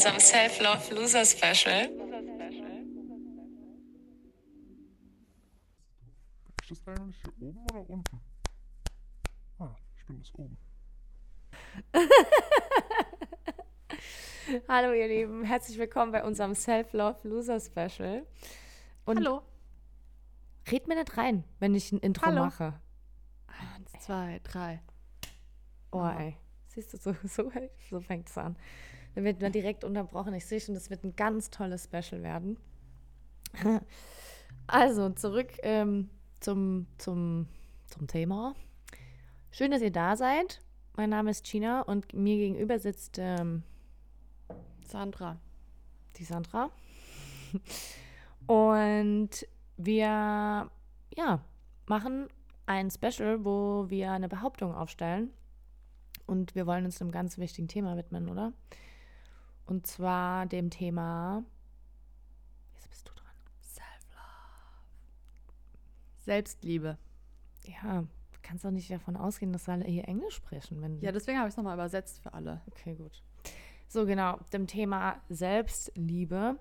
unserem Self-Love Loser Special. Ist das eigentlich hier oben oder unten? Ah, ich bin das oben. Hallo ihr Lieben, herzlich willkommen bei unserem Self-Love Loser Special. Und Hallo. red mir nicht rein, wenn ich ein Intro Hallo. mache. Eins, zwei, drei. Oh ey, siehst du, so, so, so fängt es an. Dann wird man direkt unterbrochen. Ich sehe schon, das wird ein ganz tolles Special werden. Also, zurück ähm, zum, zum, zum Thema. Schön, dass ihr da seid. Mein Name ist Gina und mir gegenüber sitzt ähm, Sandra. die Sandra. Und wir ja, machen ein Special, wo wir eine Behauptung aufstellen. Und wir wollen uns einem ganz wichtigen Thema widmen, oder? Und zwar dem Thema. Jetzt bist du dran. Selbstliebe. Ja, du kannst doch nicht davon ausgehen, dass alle hier Englisch sprechen. Wenn Ja, deswegen habe ich es nochmal übersetzt für alle. Okay, gut. So, genau, dem Thema Selbstliebe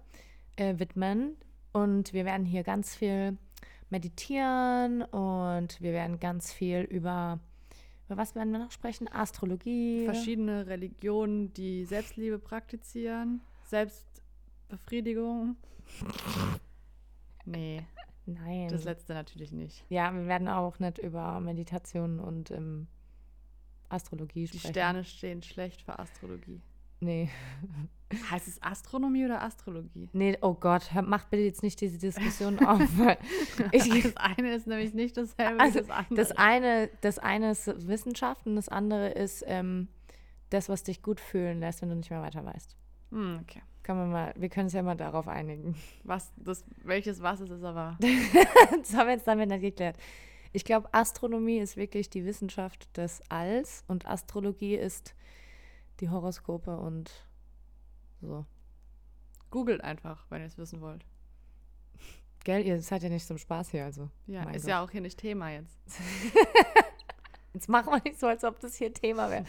äh, widmen. Und wir werden hier ganz viel meditieren und wir werden ganz viel über, über was werden wir noch sprechen? Astrologie. Verschiedene Religionen, die Selbstliebe praktizieren. Selbstbefriedigung. Nee, Nein. das letzte natürlich nicht. ja, wir werden auch nicht über Meditation und ähm, Astrologie Die sprechen. Sterne stehen schlecht für Astrologie. Nee. Heißt es Astronomie oder Astrologie? Nee, oh Gott, hör, mach bitte jetzt nicht diese Diskussion auf. Ich, das eine ist nämlich nicht dasselbe Also, wie das andere. Das eine, das eine ist Wissenschaft und das andere ist ähm, das, was dich gut fühlen lässt, wenn du nicht mehr weiter weißt. Hm, okay. Können wir mal, wir können uns ja mal darauf einigen. Was, das, welches was es ist, aber Das haben wir jetzt damit nicht geklärt. Ich glaube, Astronomie ist wirklich die Wissenschaft des Alls und Astrologie ist die Horoskope und so. googelt einfach, wenn ihr es wissen wollt. Gell, ihr seid ja nicht zum Spaß hier, also. Ja, Mein ist Gott. ja auch hier nicht Thema jetzt. Jetzt machen wir nicht so, als ob das hier Thema wäre.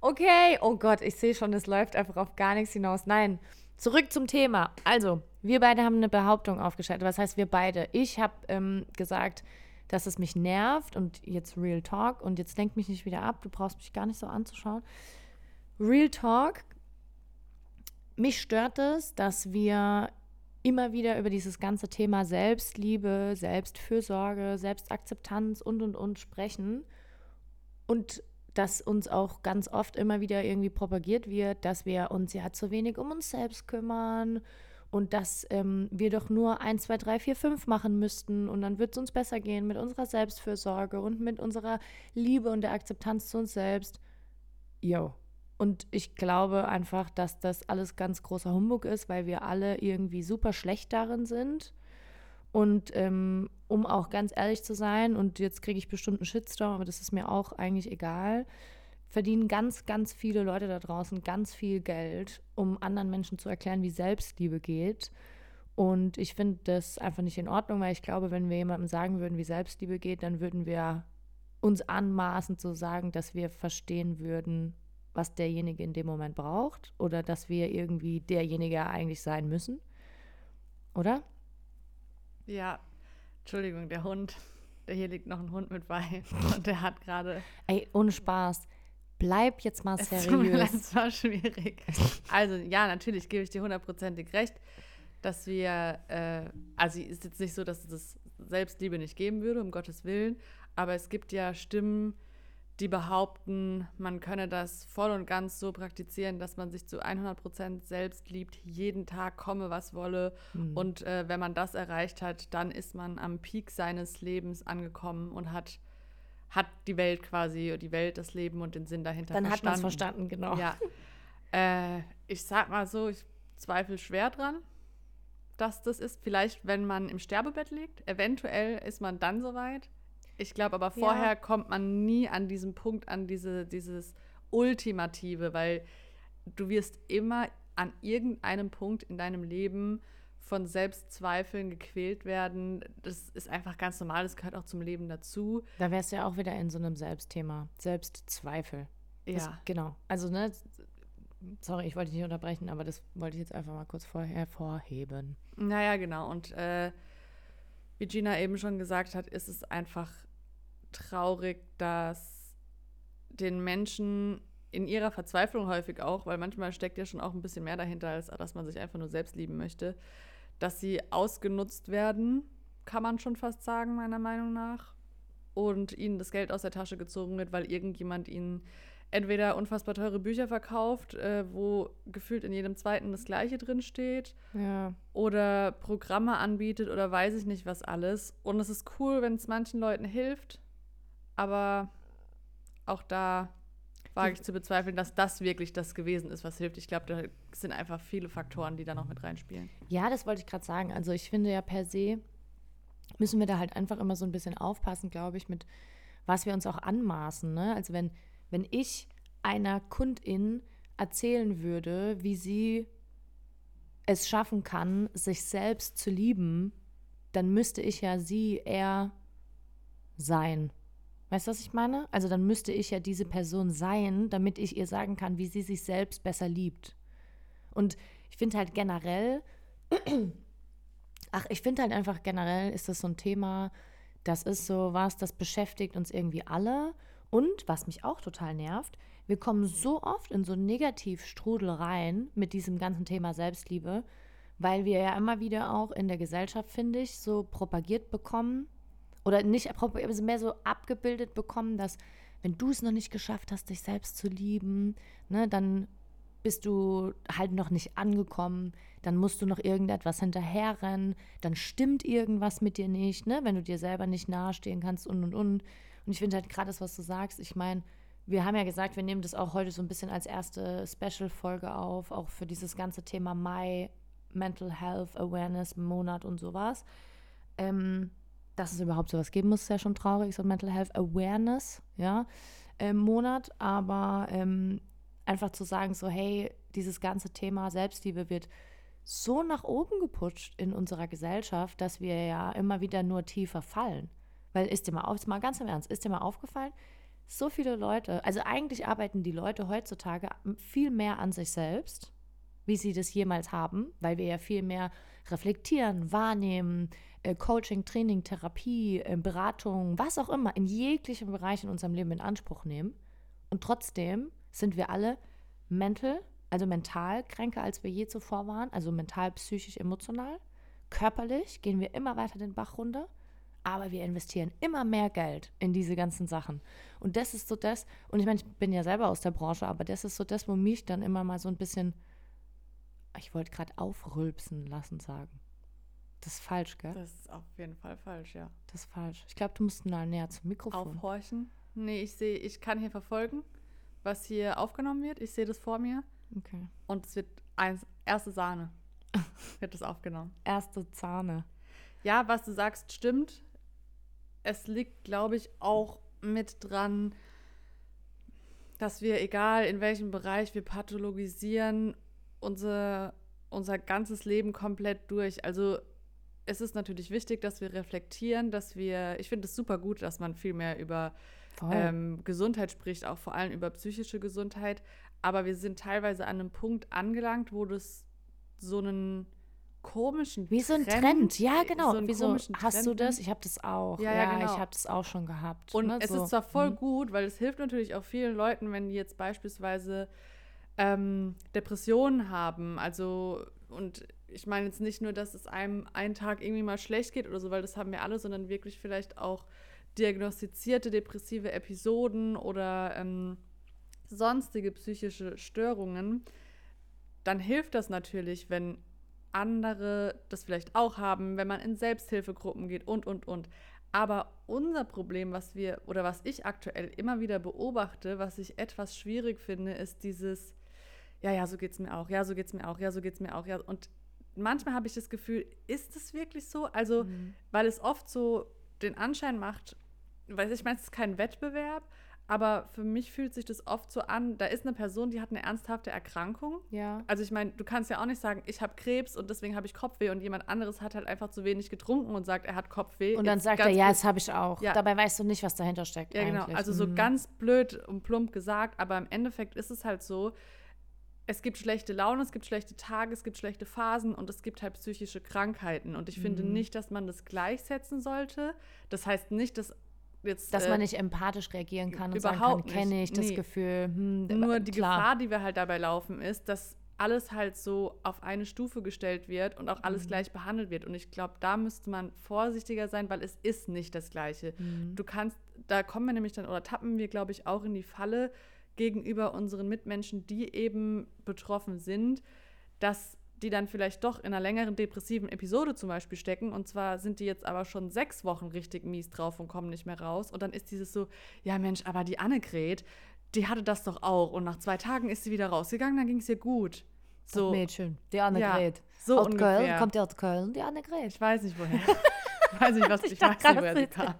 Okay, oh Gott, ich sehe schon, es läuft einfach auf gar nichts hinaus. Nein, zurück zum Thema. Also, wir beide haben eine Behauptung aufgestellt. Was heißt wir beide? Ich habe ähm, gesagt, dass es mich nervt und jetzt Real Talk und jetzt lenk mich nicht wieder ab. Du brauchst mich gar nicht so anzuschauen. Real Talk. Mich stört es, dass wir immer wieder über dieses ganze Thema Selbstliebe, Selbstfürsorge, Selbstakzeptanz und und und sprechen und dass uns auch ganz oft immer wieder irgendwie propagiert wird, dass wir uns ja zu wenig um uns selbst kümmern und dass ähm, wir doch nur 1, 2, 3, 4, 5 machen müssten und dann wird es uns besser gehen mit unserer Selbstfürsorge und mit unserer Liebe und der Akzeptanz zu uns selbst. Yo. Und ich glaube einfach, dass das alles ganz großer Humbug ist, weil wir alle irgendwie super schlecht darin sind. Und ähm, um auch ganz ehrlich zu sein, und jetzt kriege ich bestimmt einen Shitstorm, aber das ist mir auch eigentlich egal, verdienen ganz, ganz viele Leute da draußen ganz viel Geld, um anderen Menschen zu erklären, wie Selbstliebe geht. Und ich finde das einfach nicht in Ordnung, weil ich glaube, wenn wir jemandem sagen würden, wie Selbstliebe geht, dann würden wir uns anmaßen zu sagen, dass wir verstehen würden, was derjenige in dem Moment braucht oder dass wir irgendwie derjenige eigentlich sein müssen. Oder? Ja, Entschuldigung, der Hund, der hier liegt noch ein Hund mit bei und der hat gerade. Ey, ohne Spaß. Bleib jetzt mal Es tut mir leid, seriös. es war schwierig. Also, ja, natürlich gebe ich dir hundertprozentig recht, dass wir, äh, also ist jetzt nicht so, dass es das Selbstliebe nicht geben würde, um Gottes Willen, aber es gibt ja Stimmen, die behaupten, man könne das voll und ganz so praktizieren, dass man sich zu 100% selbst liebt, jeden Tag komme, was wolle. Hm. Und äh, wenn man das erreicht hat, dann ist man am Peak seines Lebens angekommen und hat, hat die Welt quasi, die Welt, das Leben und den Sinn dahinter Dann hat man es verstanden. verstanden, genau. Ja. Äh, ich sag mal so, ich zweifle schwer dran, dass das ist. Vielleicht, wenn man im Sterbebett liegt. Eventuell ist man dann soweit. Ich glaube aber Ja. vorher kommt man nie an diesen Punkt, an diese, dieses Ultimative, weil du wirst immer an irgendeinem Punkt in deinem Leben von Selbstzweifeln gequält werden. Das ist einfach ganz normal, das gehört auch zum Leben dazu. Da wärst du ja auch wieder in so einem Selbstthema. Selbstzweifel. Das, Ja. Genau. Also, ne, sorry, ich wollte dich nicht unterbrechen, aber das wollte ich jetzt einfach mal kurz vorher hervorheben. Naja, genau. Und äh, wie Gina eben schon gesagt hat, ist es einfach traurig, dass den Menschen in ihrer Verzweiflung häufig auch, weil manchmal steckt ja schon auch ein bisschen mehr dahinter, als dass man sich einfach nur selbst lieben möchte, dass sie ausgenutzt werden, kann man schon fast sagen, meiner Meinung nach. Und ihnen das Geld aus der Tasche gezogen wird, weil irgendjemand ihnen entweder unfassbar teure Bücher verkauft, äh, wo gefühlt in jedem zweiten das Gleiche drin steht, Ja. oder Programme anbietet oder weiß ich nicht was alles. Und es ist cool, wenn es manchen Leuten hilft, aber auch da wage ich zu bezweifeln, dass das wirklich das gewesen ist, was hilft. Ich glaube, da sind einfach viele Faktoren, die da noch mit reinspielen. Ja, das wollte ich gerade sagen. Also ich finde ja per se müssen wir da halt einfach immer so ein bisschen aufpassen, glaube ich, mit was wir uns auch anmaßen. Ne? Also wenn, wenn ich einer Kundin erzählen würde, wie sie es schaffen kann, sich selbst zu lieben, dann müsste ich ja sie eher sein. Weißt du, was ich meine? Also dann müsste ich ja diese Person sein, damit ich ihr sagen kann, wie sie sich selbst besser liebt. Und ich finde halt generell, ach, ich finde halt einfach generell ist das so ein Thema, das ist so was, das beschäftigt uns irgendwie alle. Und was mich auch total nervt, wir kommen so oft in so Negativstrudel rein mit diesem ganzen Thema Selbstliebe, weil wir ja immer wieder auch in der Gesellschaft, finde ich, so propagiert bekommen oder nicht mehr so abgebildet bekommen, dass wenn du es noch nicht geschafft hast, dich selbst zu lieben, ne, dann bist du halt noch nicht angekommen, dann musst du noch irgendetwas hinterherrennen, dann stimmt irgendwas mit dir nicht, ne, wenn du dir selber nicht nahestehen kannst und und und. Und ich finde halt gerade das, was du sagst, ich meine, wir haben ja gesagt, wir nehmen das auch heute so ein bisschen als erste Special-Folge auf, auch für dieses ganze Thema Mai, Mental Health Awareness Monat und sowas. Ähm, dass es überhaupt sowas geben muss, ist ja schon traurig, so Mental Health Awareness, ja, ähm, Monat, aber ähm, einfach zu sagen, so, hey, dieses ganze Thema Selbstliebe wird so nach oben geputscht in unserer Gesellschaft, dass wir ja immer wieder nur tiefer fallen. Weil ist dir mal auf, mal ganz im Ernst, ist dir mal aufgefallen, so viele Leute, also eigentlich arbeiten die Leute heutzutage viel mehr an sich selbst, wie sie das jemals haben, weil wir ja viel mehr reflektieren, wahrnehmen, äh, Coaching, Training, Therapie, äh, Beratung, was auch immer, in jeglichen Bereichen in unserem Leben in Anspruch nehmen. Und trotzdem sind wir alle mental, also mental kränker, als wir je zuvor waren, also mental, psychisch, emotional. Körperlich gehen wir immer weiter den Bach runter, aber wir investieren immer mehr Geld in diese ganzen Sachen. Und das ist so das, und ich meine, ich bin ja selber aus der Branche, aber das ist so das, wo mich dann immer mal so ein bisschen, ich wollte gerade aufrülpsen lassen sagen. Das ist falsch, gell? Das ist auf jeden Fall falsch, ja. Das ist falsch. Ich glaube, du musst mal näher zum Mikrofon. Aufhorchen. Nee, ich sehe, ich kann hier verfolgen, was hier aufgenommen wird. Ich sehe das vor mir Okay. und es wird eins, erste Sahne. wird das aufgenommen. Erste Zahne. Ja, was du sagst, stimmt. Es liegt, glaube ich, auch mit dran, dass wir, egal in welchem Bereich wir pathologisieren, unser, unser ganzes Leben komplett durch. Also es ist natürlich wichtig, dass wir reflektieren, dass wir, ich finde es super gut, dass man viel mehr über ähm, Gesundheit spricht, auch vor allem über psychische Gesundheit. Aber wir sind teilweise an einem Punkt angelangt, wo das so einen komischen Wie so ein Trend. Ja, genau. so Wieso hast du Trend das? Ich habe das auch. Ja, Ja, ja, genau. ich habe das auch schon gehabt. Und ne? es so. ist zwar voll Mhm. gut, weil es hilft natürlich auch vielen Leuten, wenn die jetzt beispielsweise ähm, Depressionen haben. Also, und ich meine jetzt nicht nur, dass es einem einen Tag irgendwie mal schlecht geht oder so, weil das haben wir alle, sondern wirklich vielleicht auch diagnostizierte depressive Episoden oder ähm, sonstige psychische Störungen, dann hilft das natürlich, wenn andere das vielleicht auch haben, wenn man in Selbsthilfegruppen geht und, und, und. Aber unser Problem, was wir oder was ich aktuell immer wieder beobachte, was ich etwas schwierig finde, ist dieses, ja, ja, so geht's mir auch, ja, so geht's mir auch, ja, so geht's mir auch, ja. Und manchmal habe ich das Gefühl, ist es wirklich so? Also, weil es oft so den Anschein macht, weil ich meine, es ist kein Wettbewerb, aber für mich fühlt sich das oft so an, da ist eine Person, die hat eine ernsthafte Erkrankung. Ja. Also ich meine, du kannst ja auch nicht sagen, ich habe Krebs und deswegen habe ich Kopfweh und jemand anderes hat halt einfach zu wenig getrunken und sagt, er hat Kopfweh. Und dann Jetzt sagt er, ja, das habe ich auch. Ja. Dabei weißt du nicht, was dahinter steckt. ja, genau. eigentlich. Also so Mhm. ganz blöd und plump gesagt, aber im Endeffekt ist es halt so, es gibt schlechte Laune, es gibt schlechte Tage, es gibt schlechte Phasen und es gibt halt psychische Krankheiten. Und ich finde Mhm. nicht, dass man das gleichsetzen sollte. Das heißt nicht, dass jetzt. Dass äh, man nicht empathisch reagieren kann und überhaupt sagen kann, kenne ich das Nee. Gefühl. Hm, Nur die klar. Gefahr, die wir halt dabei laufen, ist, dass alles halt so auf eine Stufe gestellt wird und auch alles Mhm. gleich behandelt wird. Und ich glaube, da müsste man vorsichtiger sein, weil es ist nicht das Gleiche. Mhm. Du kannst, da kommen wir nämlich dann, oder tappen wir, glaube ich, auch in die Falle gegenüber unseren Mitmenschen, die eben betroffen sind, dass die dann vielleicht doch in einer längeren depressiven Episode zum Beispiel stecken. Und zwar sind die jetzt aber schon sechs Wochen richtig mies drauf und kommen nicht mehr raus. Und dann ist dieses so, ja Mensch, aber die Annegret, die hatte das doch auch. Und nach zwei Tagen ist sie wieder rausgegangen, dann ging es ihr gut. So. Mädchen, die Annegret. so aus. Köln, kommt die aus Köln, die Annegret. Ich weiß nicht woher. ich weiß nicht, was ich, Ich weiß nicht, woher sie kam.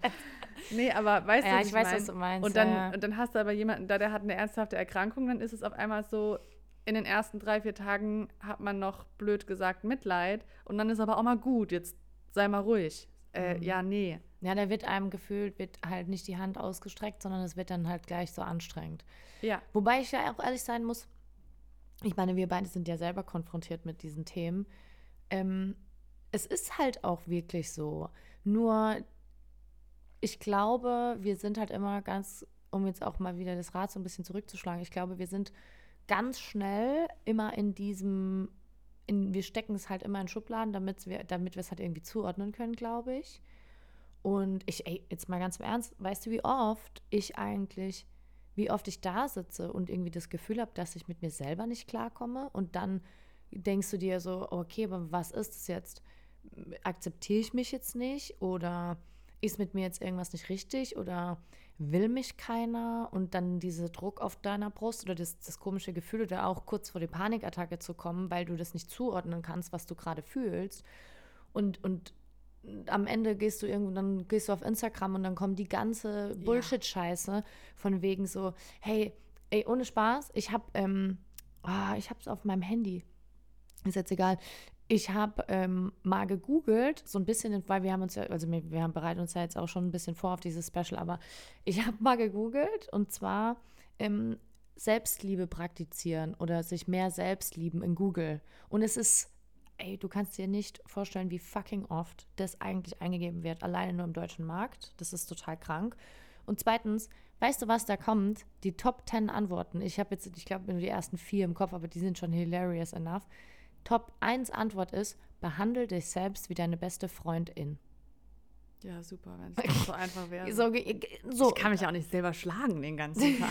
Nee, aber weißt du, Ja, was ich weiß, mein? was du meinst, Und dann, ja. und dann hast du aber jemanden da, der hat eine ernsthafte Erkrankung, dann ist es auf einmal so, in den ersten drei, vier Tagen hat man noch blöd gesagt Mitleid und dann ist aber auch mal gut, jetzt sei mal ruhig. Äh, Mhm. Ja, nee. Ja, da wird einem gefühlt, wird halt nicht die Hand ausgestreckt, sondern es wird dann halt gleich so anstrengend. Ja, Wobei ich ja auch ehrlich sein muss, ich meine, wir beide sind ja selber konfrontiert mit diesen Themen. Ähm, es ist halt auch wirklich so. Nur, ich glaube, wir sind halt immer ganz, um jetzt auch mal wieder das Rad so ein bisschen zurückzuschlagen, ich glaube, wir sind ganz schnell immer in diesem, in, wir stecken es halt immer in Schubladen, damit wir, damit wir es halt irgendwie zuordnen können, glaube ich. Und ich, ey, jetzt mal ganz im Ernst, weißt du, wie oft ich eigentlich, wie oft ich da sitze und irgendwie das Gefühl habe, dass ich mit mir selber nicht klarkomme und dann denkst du dir so, okay, aber was ist es jetzt? Akzeptiere ich mich jetzt nicht oder ist mit mir jetzt irgendwas nicht richtig oder will mich keiner und dann dieser Druck auf deiner Brust oder das, das komische Gefühl oder auch kurz vor die Panikattacke zu kommen, weil du das nicht zuordnen kannst, was du gerade fühlst und, und am Ende gehst du irgendwo, dann gehst du auf Instagram und dann kommt die ganze Bullshit-Scheiße von wegen so, hey, ey, ohne Spaß, ich hab, ähm, ah, ich hab's auf meinem Handy. Ist jetzt egal. Ich habe ähm, mal gegoogelt, so ein bisschen, weil wir haben uns ja, also wir, wir haben bereiten uns ja jetzt auch schon ein bisschen vor auf dieses Special, aber ich habe mal gegoogelt und zwar ähm, Selbstliebe praktizieren oder sich mehr selbst lieben in Google. Und es ist ey, du kannst dir nicht vorstellen, wie fucking oft das eigentlich eingegeben wird, alleine nur im deutschen Markt. Das ist total krank. Und zweitens, weißt du, was da kommt? Die Top 10 Antworten. Ich habe jetzt, ich glaube, nur die ersten vier im Kopf, aber die sind schon hilarious enough. Top 1 Antwort ist, behandle dich selbst wie deine beste Freundin. ja, super, wenn es so einfach wäre. So, so. Ich kann mich ja auch nicht selber schlagen den ganzen Tag.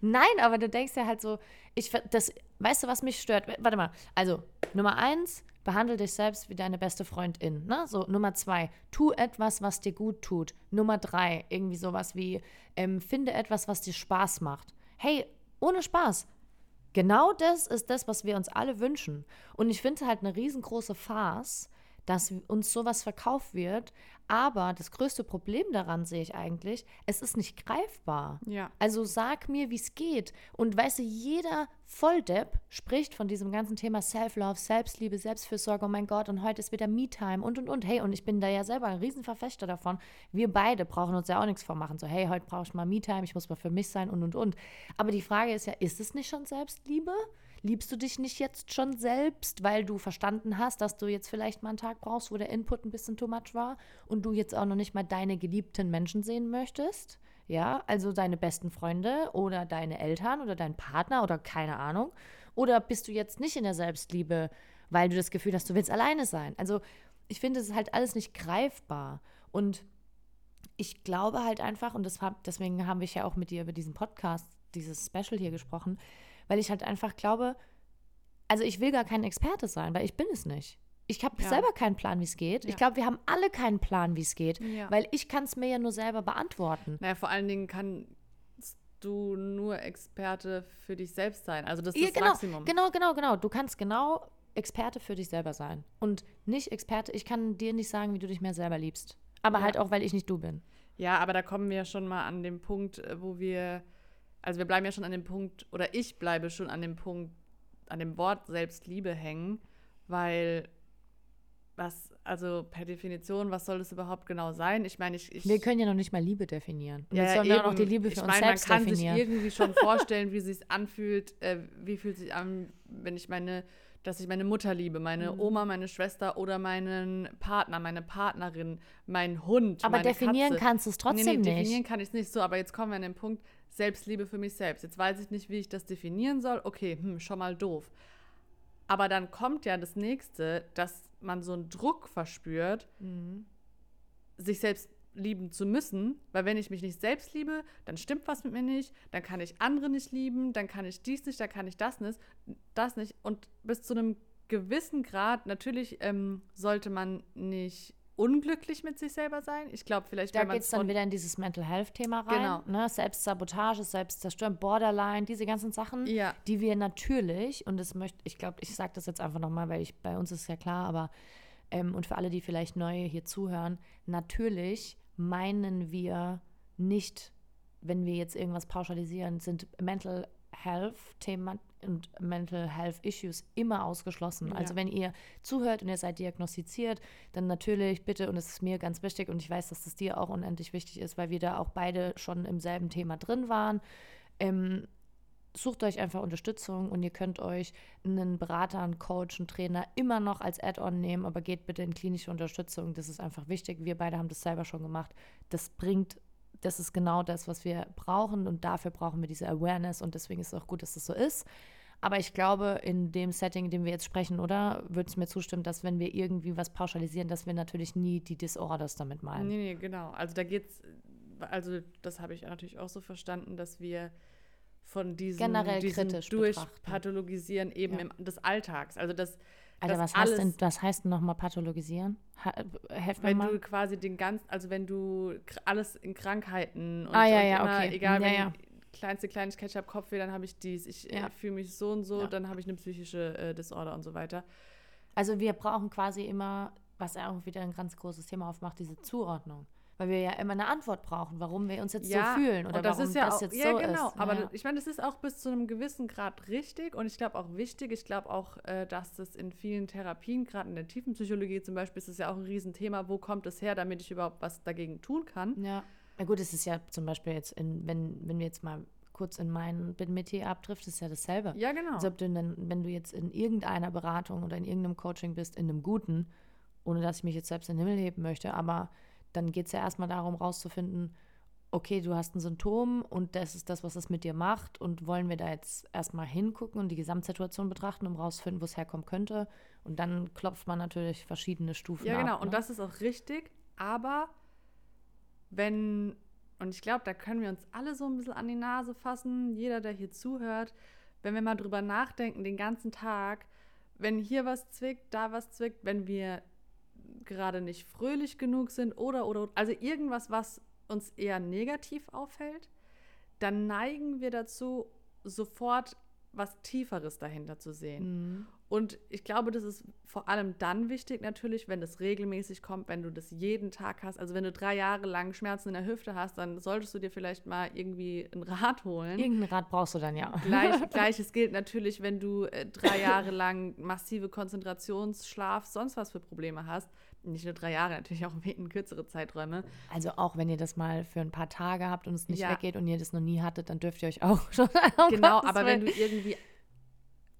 Nein, aber du denkst ja halt so, ich, das, weißt du, was mich stört? Warte mal, also Nummer eins, behandle dich selbst wie deine beste Freundin. Ne? So, Nummer zwei, tu etwas, was dir gut tut. Nummer drei, irgendwie sowas wie, ähm, finde etwas, was dir Spaß macht. Hey, ohne Spaß. Genau das ist das, was wir uns alle wünschen. Und ich finde halt eine riesengroße Farce, dass uns sowas verkauft wird. Aber das größte Problem daran sehe ich eigentlich, es ist nicht greifbar. Ja. Also sag mir, wie es geht. Und weißt du, jeder Volldepp spricht von diesem ganzen Thema Self-Love, Selbstliebe, Selbstfürsorge, oh mein Gott, und heute ist wieder Me-Time und und und. Hey, und ich bin da ja selber ein Riesenverfechter davon. Wir beide brauchen uns ja auch nichts vormachen. So, hey, heute brauche ich mal Me-Time, ich muss mal für mich sein und und und. Aber die Frage ist ja, ist es nicht schon Selbstliebe? Liebst du dich nicht jetzt schon selbst, weil du verstanden hast, dass du jetzt vielleicht mal einen Tag brauchst, wo der Input ein bisschen too much war und du jetzt auch noch nicht mal deine geliebten Menschen sehen möchtest? Ja, also deine besten Freunde oder deine Eltern oder dein Partner oder keine Ahnung. Oder bist du jetzt nicht in der Selbstliebe, weil du das Gefühl hast, du willst alleine sein? Also ich finde, es ist halt alles nicht greifbar. Und ich glaube halt einfach, und deswegen haben wir ja auch mit dir über diesen Podcast, dieses Special hier gesprochen, weil ich halt einfach glaube, also ich will gar kein Experte sein, weil ich bin es nicht. Ich habe Ja. selber keinen Plan, wie es geht. Ich Ja. glaube, wir haben alle keinen Plan, wie es geht, Ja. weil ich kann es mir ja nur selber beantworten. Naja, vor allen Dingen kannst du nur Experte für dich selbst sein. Also das ist das genau, Maximum. genau, genau, genau. Du kannst genau Experte für dich selber sein. Und nicht Experte, ich kann dir nicht sagen, wie du dich mehr selber liebst. Aber halt auch, weil ich nicht du bin. Ja, aber da kommen wir schon mal an den Punkt, wo wir, also wir bleiben ja schon an dem Punkt, oder ich bleibe schon an dem Punkt, an dem Wort Selbstliebe hängen, weil was, also per Definition, was soll das überhaupt genau sein? Ich meine, ich, ich Wir können ja noch nicht mal Liebe definieren. Und ja, jetzt sollen wir auch noch die eben. Liebe ich für uns meine, selbst man kann definieren. sich irgendwie schon vorstellen, wie es sich anfühlt, äh, wie fühlt sich an, wenn ich meine, dass ich meine Mutter liebe, meine Mhm. Oma, meine Schwester oder meinen Partner, meine Partnerin, meinen Hund, Aber definieren Katze. kannst du es trotzdem nee, nee, nicht. definieren kann ich es nicht so, aber jetzt kommen wir an den Punkt, Selbstliebe für mich selbst. Jetzt weiß ich nicht, wie ich das definieren soll. Okay, hm, schon mal doof. Aber dann kommt ja das nächste, dass man so einen Druck verspürt, Mhm. sich selbst lieben zu müssen, weil wenn ich mich nicht selbst liebe, dann stimmt was mit mir nicht, dann kann ich andere nicht lieben, dann kann ich dies nicht, dann kann ich das nicht, das nicht und bis zu einem gewissen Grad, natürlich ähm, sollte man nicht unglücklich mit sich selber sein. Ich glaube vielleicht, Da geht es dann wieder in dieses Mental Health-Thema rein. Genau. Ne? Selbstsabotage, Selbstzerstörung, Borderline, diese ganzen Sachen, Ja. die wir natürlich, und das möchte, ich glaube, ich sage das jetzt einfach nochmal, weil ich, bei uns ist ja klar, aber ähm, und für alle, die vielleicht neu hier zuhören, natürlich meinen wir nicht, wenn wir jetzt irgendwas pauschalisieren, sind Mental Health Themen und Mental Health Issues immer ausgeschlossen. Ja. Also wenn ihr zuhört und ihr seid diagnostiziert, dann natürlich bitte, und es ist mir ganz wichtig und ich weiß, dass das dir auch unendlich wichtig ist, weil wir da auch beide schon im selben Thema drin waren, ähm, sucht euch einfach Unterstützung und ihr könnt euch einen Berater, einen Coach, einen Trainer immer noch als Add-on nehmen, aber geht bitte in klinische Unterstützung. Das ist einfach wichtig. Wir beide haben das selber schon gemacht. Das bringt, das ist genau das, was wir brauchen und dafür brauchen wir diese Awareness und deswegen ist es auch gut, dass das so ist. Aber ich glaube, in dem Setting, in dem wir jetzt sprechen, oder würdest du mir zustimmen, dass wenn wir irgendwie was pauschalisieren, dass wir natürlich nie die Disorders damit meinen? Nee, nee, genau. Also da geht's, also das habe ich natürlich auch so verstanden, dass wir von diesem, Generell diesem kritisch Durchpathologisieren eben Ja. im, des Alltags. Also das, Alter, was heißt, alles, denn, was heißt denn nochmal pathologisieren? Helf mir wenn mal. du quasi den ganzen, also wenn du alles in Krankheiten und, Ah, ja, und ja, immer, okay. egal, Ja, wenn ja. kleinste Kleinigkeit, ich habe Kopfweh, dann habe ich dies, ich Ja. äh, fühle mich so und so, Ja. dann habe ich eine psychische äh, Disorder und so weiter. Also wir brauchen quasi immer, was ja auch wieder ein ganz großes Thema aufmacht, diese Zuordnung. Weil wir ja immer eine Antwort brauchen, warum wir uns jetzt so fühlen oder das warum ist ja das auch, jetzt ja, so genau. ist. Aber ja. ich meine, das ist auch bis zu einem gewissen Grad richtig und ich glaube auch wichtig. Ich glaube auch, äh, dass das in vielen Therapien, gerade in der Tiefenpsychologie zum Beispiel, ist es ja auch ein Riesenthema. Wo kommt es her, damit ich überhaupt was dagegen tun kann? Ja. Na gut, es ist ja zum Beispiel jetzt, in, wenn, wenn wir jetzt mal kurz in meinen Metier abtrifft, ist ja dasselbe. Ja, genau. Also ob du dann, wenn du jetzt in irgendeiner Beratung oder in irgendeinem Coaching bist, in einem guten, ohne dass ich mich jetzt selbst in den Himmel heben möchte, aber dann geht es ja erstmal darum, rauszufinden, okay, du hast ein Symptom und das ist das, was es mit dir macht und wollen wir da jetzt erstmal hingucken und die Gesamtsituation betrachten, um rauszufinden, wo es herkommen könnte. Und dann klopft man natürlich verschiedene Stufen Ja, genau. ab. Und ne? das ist auch richtig. Aber wenn, und ich glaube, da können wir uns alle so ein bisschen an die Nase fassen, jeder, der hier zuhört, wenn wir mal drüber nachdenken, den ganzen Tag, wenn hier was zwickt, da was zwickt, wenn wir gerade nicht fröhlich genug sind oder, oder, also irgendwas, was uns eher negativ auffällt, dann neigen wir dazu, sofort was Tieferes dahinter zu sehen. Mhm. Und ich glaube, das ist vor allem dann wichtig natürlich, wenn das regelmäßig kommt, wenn du das jeden Tag hast. Also wenn du drei Jahre lang Schmerzen in der Hüfte hast, dann solltest du dir vielleicht mal irgendwie ein Rad holen. Irgendein Rat brauchst du dann ja. Gleich, Gleiches gilt natürlich, wenn du äh, drei Jahre lang massive Konzentrationsschlaf, sonst was für Probleme hast. Nicht nur drei Jahre, natürlich auch in kürzere Zeiträume. Also auch wenn ihr das mal für ein paar Tage habt und es nicht Ja. weggeht und ihr das noch nie hattet, dann dürft ihr euch auch schon. Genau, aber wenn du irgendwie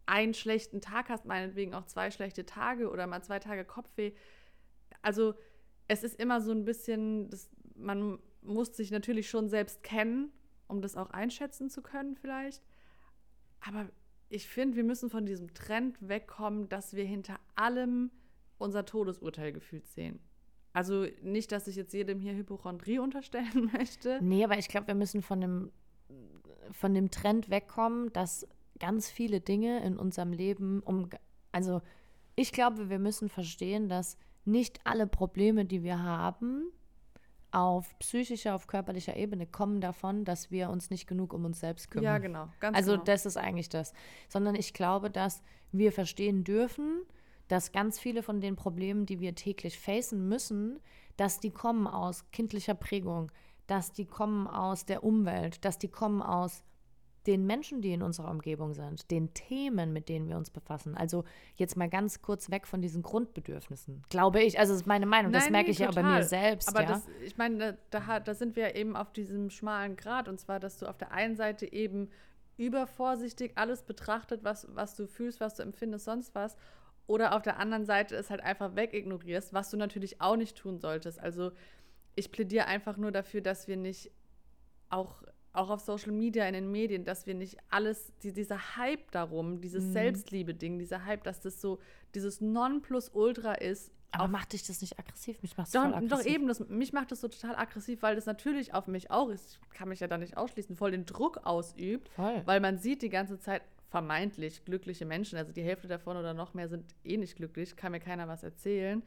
einen schlechten Tag hast, meinetwegen auch zwei schlechte Tage oder mal zwei Tage Kopfweh, also es ist immer so ein bisschen, das, man muss sich natürlich schon selbst kennen, um das auch einschätzen zu können vielleicht. Aber ich finde, wir müssen von diesem Trend wegkommen, dass wir hinter allem unser Todesurteil gefühlt sehen. Also nicht, dass ich jetzt jedem hier Hypochondrie unterstellen möchte. Nee, aber ich glaube, wir müssen von dem, von dem Trend wegkommen, dass ganz viele Dinge in unserem Leben um. Also, ich glaube, wir müssen verstehen, dass nicht alle Probleme, die wir haben, auf psychischer, auf körperlicher Ebene kommen davon, dass wir uns nicht genug um uns selbst kümmern. Ja, genau. Ganz Also genau. das ist eigentlich das. Sondern ich glaube, dass wir verstehen dürfen, dass ganz viele von den Problemen, die wir täglich facen müssen, dass die kommen aus kindlicher Prägung, dass die kommen aus der Umwelt, dass die kommen aus den Menschen, die in unserer Umgebung sind, den Themen, mit denen wir uns befassen. Also jetzt mal ganz kurz weg von diesen Grundbedürfnissen, glaube ich. Also das ist meine Meinung, das Nein, merke nee, ich ja auch bei total. mir selbst. Aber ja. das, ich meine, da, da, da sind wir eben auf diesem schmalen Grat. Und zwar, dass du auf der einen Seite eben übervorsichtig alles betrachtet, was, was du fühlst, was du empfindest, sonst was. Oder auf der anderen Seite es halt einfach wegignorierst, was du natürlich auch nicht tun solltest. Also ich plädiere einfach nur dafür, dass wir nicht auch, auch auf Social Media, in den Medien, dass wir nicht alles, die, dieser Hype darum, dieses Mhm. Selbstliebe-Ding, dieser Hype, dass das so dieses Nonplusultra ist, aber macht dich das nicht aggressiv? Mich macht doch, voll aggressiv. doch eben, das, mich macht das so total aggressiv, weil das natürlich auf mich auch ist. Ich kann mich ja da nicht ausschließen, voll den Druck ausübt, Voll. weil man sieht die ganze Zeit vermeintlich glückliche Menschen, also die Hälfte davon oder noch mehr sind eh nicht glücklich, kann mir keiner was erzählen.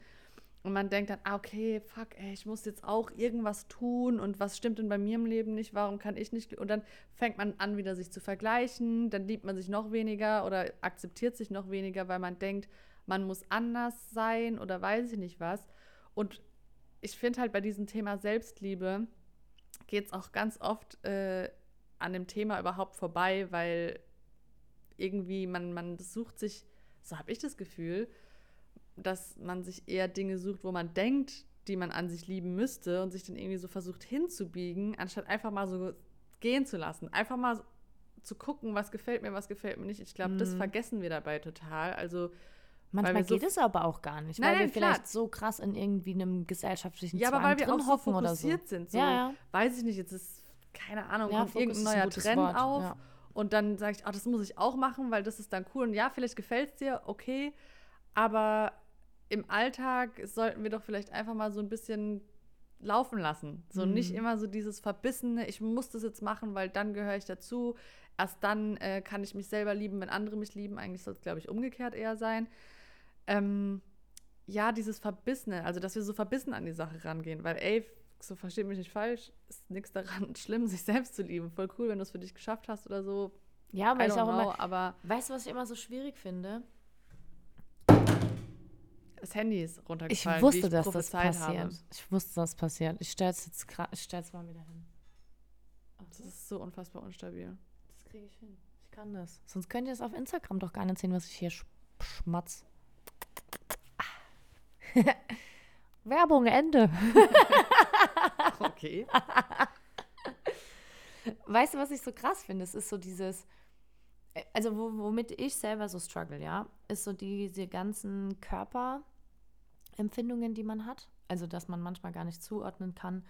Und man denkt dann, ah, okay, fuck, ey, ich muss jetzt auch irgendwas tun und was stimmt denn bei mir im Leben nicht, warum kann ich nicht? Und dann fängt man an, wieder sich zu vergleichen, dann liebt man sich noch weniger oder akzeptiert sich noch weniger, weil man denkt, man muss anders sein oder weiß ich nicht was. Und ich finde halt bei diesem Thema Selbstliebe geht es auch ganz oft äh, an dem Thema überhaupt vorbei, weil irgendwie man, man sucht sich, so habe ich das Gefühl, dass man sich eher Dinge sucht, wo man denkt, die man an sich lieben müsste und sich dann irgendwie so versucht hinzubiegen, anstatt einfach mal so gehen zu lassen. Einfach mal zu gucken, was gefällt mir, was gefällt mir nicht. Ich glaube, das Mhm. vergessen wir dabei total. Also Manchmal so geht es aber auch gar nicht, Nein, weil nein, wir vielleicht klar. so krass in irgendwie einem gesellschaftlichen Ja, aber Zwang weil wir auch so oder so. fokussiert sind. So, Ja, ja. Weiß ich nicht, jetzt ist, keine Ahnung, Ja, kommt Fokus irgendein neuer Trend Wort, auf. ja. Und dann sage ich, ah, das muss ich auch machen, weil das ist dann cool. Und ja, vielleicht gefällt es dir, okay. Aber im Alltag sollten wir doch vielleicht einfach mal so ein bisschen laufen lassen. So Mhm. nicht immer so dieses Verbissene, ich muss das jetzt machen, weil dann gehöre ich dazu. Erst dann äh, kann ich mich selber lieben, wenn andere mich lieben. Eigentlich soll es, glaube ich, umgekehrt eher sein. Ähm, ja, dieses Verbissene, also dass wir so verbissen an die Sache rangehen, weil ey, so versteht mich nicht falsch, ist nichts daran schlimm, sich selbst zu lieben. Voll cool, wenn du es für dich geschafft hast oder so. Ja, weil ich auch know, immer, aber weißt du, was ich immer so schwierig finde? das Handy ist Ich runtergefallen. wusste, wie ich dass das passiert. Habe. Ich wusste, dass das passiert. Ich stell's jetzt gerade, ich stell's mal wieder hin. Das ist so unfassbar unstabil. Das kriege ich hin. Ich kann das. Sonst könnt ihr es auf Instagram doch gar nicht sehen, was ich hier sch schmatz. Werbung, Ende. Okay. Weißt du, was ich so krass finde? Es ist so dieses, äh, also wo, womit ich selber so struggle, ja, ist so diese ganzen Körperempfindungen, die man hat. Also, dass man manchmal gar nicht zuordnen kann,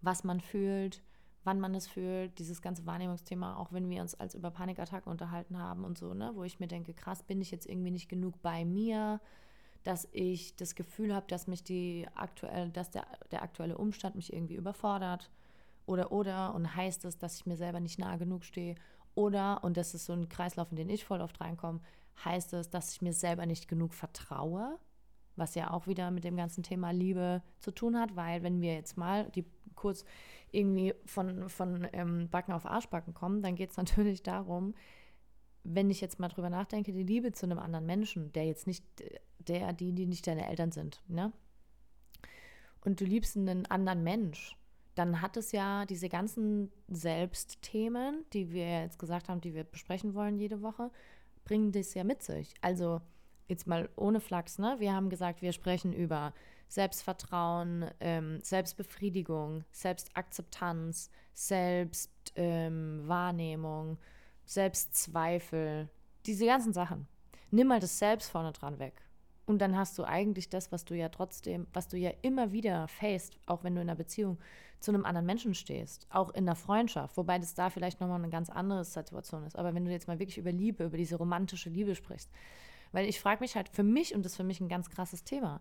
was man fühlt, wann man es fühlt, dieses ganze Wahrnehmungsthema, auch wenn wir uns als über Panikattacken unterhalten haben und so, ne, wo ich mir denke, krass, bin ich jetzt irgendwie nicht genug bei mir, dass ich das Gefühl habe, dass mich die aktuell, dass der, der aktuelle Umstand mich irgendwie überfordert. Oder, oder, und heißt es, dass ich mir selber nicht nahe genug stehe. Oder, und das ist so ein Kreislauf, in den ich voll oft reinkomme, heißt es, dass ich mir selber nicht genug vertraue, was ja auch wieder mit dem ganzen Thema Liebe zu tun hat, weil wenn wir jetzt mal die kurz irgendwie von, von ähm, Backen auf Arschbacken kommen, dann geht es natürlich darum, wenn ich jetzt mal drüber nachdenke, die Liebe zu einem anderen Menschen, der jetzt nicht, der, die, die nicht deine Eltern sind, ne? Und du liebst einen anderen Mensch, dann hat es ja diese ganzen Selbstthemen, die wir jetzt gesagt haben, die wir besprechen wollen jede Woche, bringen das ja mit sich. Also jetzt mal ohne Flachs, ne? Wir haben gesagt, wir sprechen über Selbstvertrauen, ähm, Selbstbefriedigung, Selbstakzeptanz, Selbstwahrnehmung, Selbstzweifel, diese ganzen Sachen. Nimm mal das Selbst vorne dran weg. Und dann hast du eigentlich das, was du ja trotzdem, was du ja immer wieder faced, auch wenn du in einer Beziehung zu einem anderen Menschen stehst, auch in einer Freundschaft, wobei das da vielleicht nochmal eine ganz andere Situation ist. Aber wenn du jetzt mal wirklich über Liebe, über diese romantische Liebe sprichst, weil ich frage mich halt für mich, und das ist für mich ein ganz krasses Thema,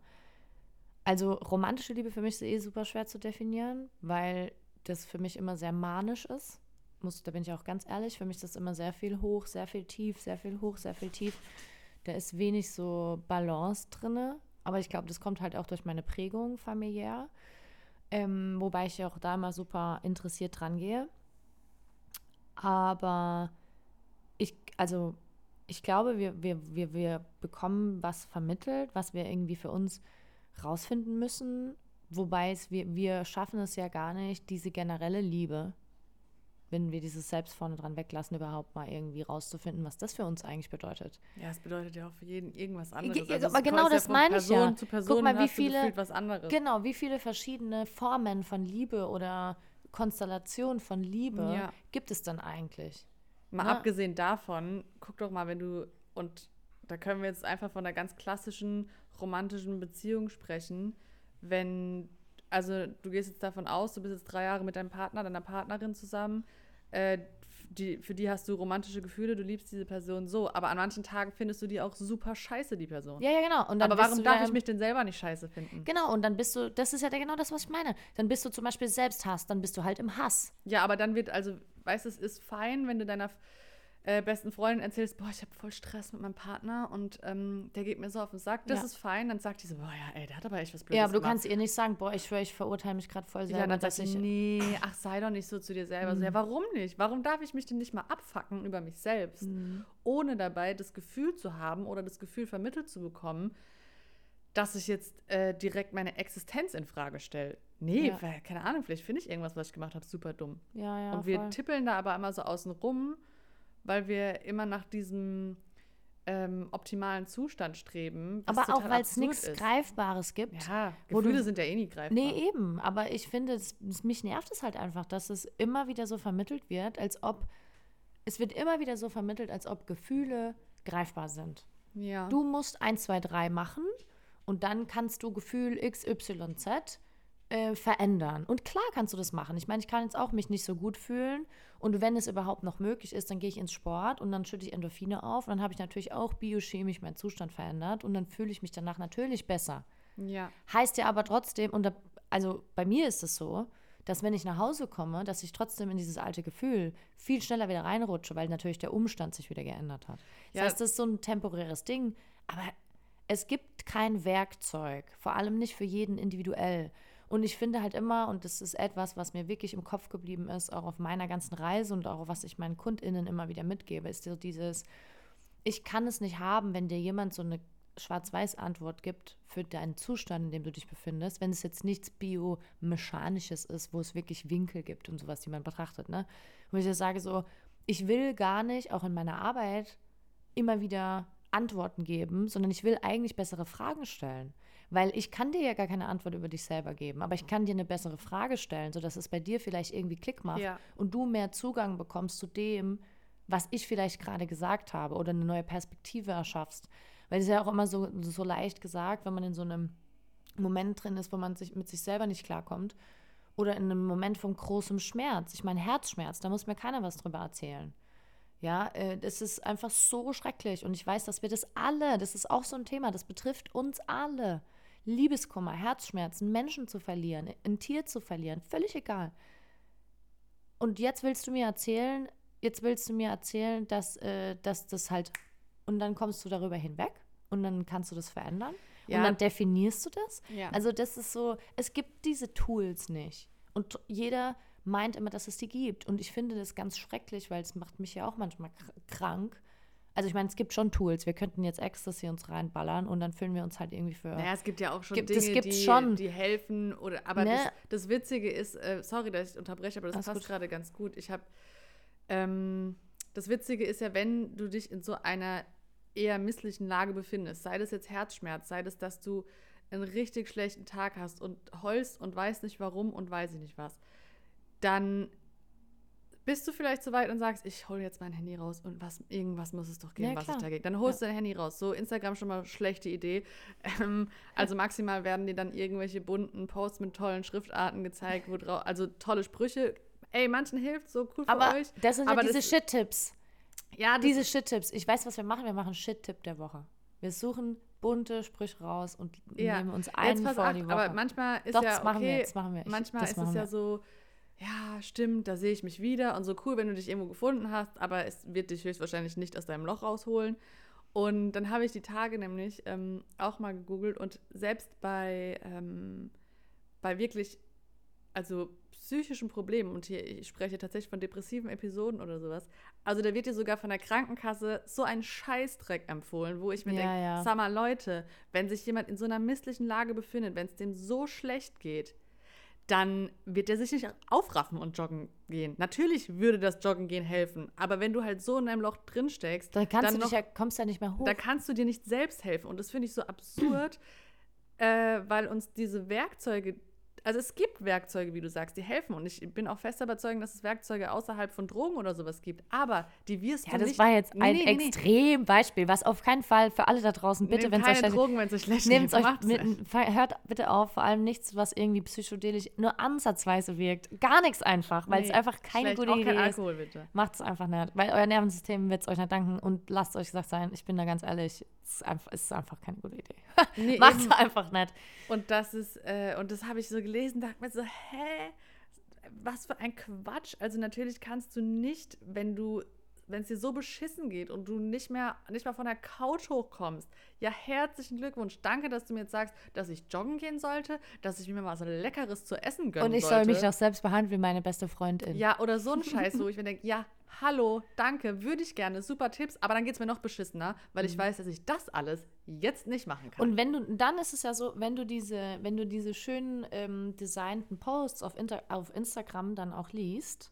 also romantische Liebe für mich ist eh super schwer zu definieren, weil das für mich immer sehr manisch ist. Muss, da bin ich auch ganz ehrlich, für mich ist das immer sehr viel hoch, sehr viel tief, sehr viel hoch, sehr viel tief. Da ist wenig so Balance drin. Aber ich glaube, das kommt halt auch durch meine Prägung familiär. Ähm, wobei ich auch da mal super interessiert dran gehe. Aber ich, also ich glaube, wir, wir, wir, wir bekommen was vermittelt, was wir irgendwie für uns rausfinden müssen. Wobei es, wir, wir schaffen es ja gar nicht, diese generelle Liebe. Wenn wir dieses Selbst vorne dran weglassen, überhaupt mal irgendwie rauszufinden, was das für uns eigentlich bedeutet. Ja, es bedeutet ja auch für jeden irgendwas anderes. ja, Also aber genau ja das von meine ich ja. Zu Guck Person mal, wie viele- was anderes. Genau, wie viele verschiedene Formen von Liebe oder Konstellationen von Liebe Ja. gibt es dann eigentlich? Mal Ne? abgesehen davon, guck doch mal, wenn du, und da können wir jetzt einfach von einer ganz klassischen romantischen Beziehung sprechen, wenn, also du gehst jetzt davon aus, du bist jetzt drei Jahre mit deinem Partner, deiner Partnerin zusammen, äh, die, für die hast du romantische Gefühle, du liebst diese Person so, aber an manchen Tagen findest du die auch super scheiße, die Person. Ja, ja, genau. Und dann aber warum darf ich mich denn selber nicht scheiße finden? Genau, und dann bist du, das ist ja genau das, was ich meine. Dann bist du zum Beispiel Selbsthass, dann bist du halt im Hass. Ja, aber dann wird, also, weißt du, es ist fein, wenn du deiner äh, besten Freundin erzählst, boah, ich habe voll Stress mit meinem Partner und ähm, der geht mir so auf den Sack. Das Ja. ist fein. Dann sagt die so, boah, ja, ey, der hat aber echt was Blödes Ja, aber du gemacht. kannst ihr nicht sagen, boah, ich schwöre, ich verurteile mich gerade voll selber, ja, dann sagt ich. sie, nee, ach, sei doch nicht so zu dir selber. So, Mhm. ja, warum nicht? Warum darf ich mich denn nicht mal abfacken über mich selbst, Mhm. ohne dabei das Gefühl zu haben oder das Gefühl vermittelt zu bekommen, dass ich jetzt äh, direkt meine Existenz in Frage stelle? Nee, Ja. weil, keine Ahnung, vielleicht finde ich irgendwas, was ich gemacht habe, super dumm. Ja, ja. und wir voll. tippeln da aber immer so außen rum, weil wir immer nach diesem ähm, optimalen Zustand streben. Aber auch weil es nichts. Greifbares gibt. Ja, wo du- Gefühle sind ja eh nie greifbar. Nee, eben. Aber ich finde, es, es, mich nervt es halt einfach, dass es immer wieder so vermittelt wird, als ob. Es wird immer wieder so vermittelt, als ob Gefühle greifbar sind. Ja. Du musst 1, 2, 3 machen und dann kannst du Gefühl XYZ äh, verändern. Und klar kannst du das machen. Ich meine, ich kann jetzt auch mich nicht so gut fühlen. Und wenn es überhaupt noch möglich ist, dann gehe ich ins Sport und dann schütte ich Endorphine auf. Und dann habe ich natürlich auch biochemisch meinen Zustand verändert und dann fühle ich mich danach natürlich besser. ja. Heißt ja aber trotzdem, und da, also bei mir ist es so, dass wenn ich nach Hause komme, dass ich trotzdem in dieses alte Gefühl viel schneller wieder reinrutsche, weil natürlich der Umstand sich wieder geändert hat. Das Ja. heißt, das ist so ein temporäres Ding, aber es gibt kein Werkzeug, vor allem nicht für jeden individuell. Und ich finde halt immer, und das ist etwas, was mir wirklich im Kopf geblieben ist, auch auf meiner ganzen Reise und auch was ich meinen KundInnen immer wieder mitgebe, ist so dieses, ich kann es nicht haben, wenn dir jemand so eine Schwarz-Weiß-Antwort gibt für deinen Zustand, in dem du dich befindest, wenn es jetzt nichts biomechanisches ist, wo es wirklich Winkel gibt und sowas, die man betrachtet, ne? Wo ich jetzt sage so, ich will gar nicht, auch in meiner Arbeit, immer wieder Antworten geben, sondern ich will eigentlich bessere Fragen stellen. Weil ich kann dir ja gar keine Antwort über dich selber geben, aber ich kann dir eine bessere Frage stellen, sodass es bei dir vielleicht irgendwie Klick macht Ja. und du mehr Zugang bekommst zu dem, was ich vielleicht gerade gesagt habe oder eine neue Perspektive erschaffst. Weil es ist ja auch immer so, so leicht gesagt, wenn man in so einem Moment drin ist, wo man sich mit sich selber nicht klarkommt oder in einem Moment von großem Schmerz. Ich meine, Herzschmerz, da muss mir keiner was drüber erzählen. Ja, äh, das ist einfach so schrecklich und ich weiß, dass wir das alle, das ist auch so ein Thema, das betrifft uns alle. Liebeskummer, Herzschmerzen, Menschen zu verlieren, ein Tier zu verlieren, völlig egal. Und jetzt willst du mir erzählen, jetzt willst du mir erzählen, dass, äh, dass das halt, und dann kommst du darüber hinweg und dann kannst du das verändern Ja. und dann definierst du das. Ja. Also das ist so, es gibt diese Tools nicht. Und jeder meint immer, dass es die gibt. Und ich finde das ganz schrecklich, weil es macht mich ja auch manchmal kr- krank. Also ich meine, es gibt schon Tools. Wir könnten jetzt Ecstasy uns reinballern und dann fühlen wir uns halt irgendwie für... Naja, es gibt ja auch schon Gibt- Dinge, die, schon. die helfen. Oder, aber Ne? das, das Witzige ist, äh, sorry, dass ich unterbreche, aber das Alles passt gerade ganz gut. Ich habe, ähm, das Witzige ist ja, wenn du dich in so einer eher misslichen Lage befindest, sei das jetzt Herzschmerz, sei das, dass du einen richtig schlechten Tag hast und heulst und weißt nicht warum und weiß ich nicht was, dann bist du vielleicht so weit und sagst, ich hole jetzt mein Handy raus und was, irgendwas muss es doch geben, Ja, was ich dagegen. Dann holst du dein Handy raus. So, Instagram schon mal schlechte Idee. Ähm, also maximal werden dir dann irgendwelche bunten Posts mit tollen Schriftarten gezeigt, wo drauf, also tolle Sprüche. Ey, manchen hilft so cool für aber euch. das sind ja aber diese das- Shit-Tipps. Ja, Diese Shit-Tipps. Ich weiß, was wir machen. Wir machen Shit-Tipp der Woche. Wir suchen bunte Sprüche raus und Ja. nehmen uns einen vor die Woche. Aber manchmal ist Doch, ja das machen wir, okay, das machen wir. Ich- manchmal ist es ja wir. so, ja, stimmt, da sehe ich mich wieder und so cool, wenn du dich irgendwo gefunden hast, aber es wird dich höchstwahrscheinlich nicht aus deinem Loch rausholen. Und dann habe ich die Tage nämlich ähm, auch mal gegoogelt und selbst bei, ähm, bei wirklich, also psychischen Problemen, und hier, ich spreche tatsächlich von depressiven Episoden oder sowas, also da wird dir sogar von der Krankenkasse so ein Scheißdreck empfohlen, wo ich mir Ja, denke, ja. sag mal Leute, wenn sich jemand in so einer misslichen Lage befindet, wenn es dem so schlecht geht, dann wird er sich nicht aufraffen und joggen gehen. Natürlich würde das Joggen gehen helfen, aber wenn du halt so in einem Loch drin steckst, Da kannst dann du noch, ja, kommst ja nicht mehr hoch. da kannst du dir nicht selbst helfen. Und das finde ich so absurd, äh, weil uns diese Werkzeuge, also es gibt Werkzeuge, wie du sagst, die helfen. Und ich bin auch fest überzeugt, dass es Werkzeuge außerhalb von Drogen oder sowas gibt. Aber die wirst ja, du das nicht. war jetzt ein Nee, nee, nee. extrem Beispiel, was auf keinen Fall für alle da draußen, bitte, wenn es euch keine Drogen, wenn es euch schlecht Nehmt euch mit, hört bitte auf, vor allem nichts, was irgendwie psychedelisch nur ansatzweise wirkt. Gar nichts einfach, weil es Nee, einfach keine schlecht. gute auch Idee kein ist. Alkohol, bitte. Macht es einfach nicht, weil euer Nervensystem wird es euch nicht danken und lasst euch gesagt sein, ich bin da ganz ehrlich, es ist einfach, es ist einfach keine gute Idee. Nee, Macht es einfach nicht. Und das ist, äh, und das habe ich so gelesen, dachte mir so, hä? Was für ein Quatsch. Also natürlich kannst du nicht, wenn du, wenn es dir so beschissen geht und du nicht mehr, nicht mal von der Couch hochkommst. Ja, herzlichen Glückwunsch. Danke, dass du mir jetzt sagst, dass ich joggen gehen sollte, dass ich mir mal so Leckeres zu essen gönnen Und ich sollte. soll mich auch selbst behandeln wie meine beste Freundin. Ja, oder so ein Scheiß, wo ich mir denke, ja, hallo, danke, würde ich gerne, super Tipps, aber dann geht es mir noch beschissener, weil ich weiß, dass ich das alles jetzt nicht machen kann. Mhm. Und wenn du, dann ist es ja so, wenn du diese, wenn du diese schönen ähm, designten Posts auf, Inter auf Instagram dann auch liest,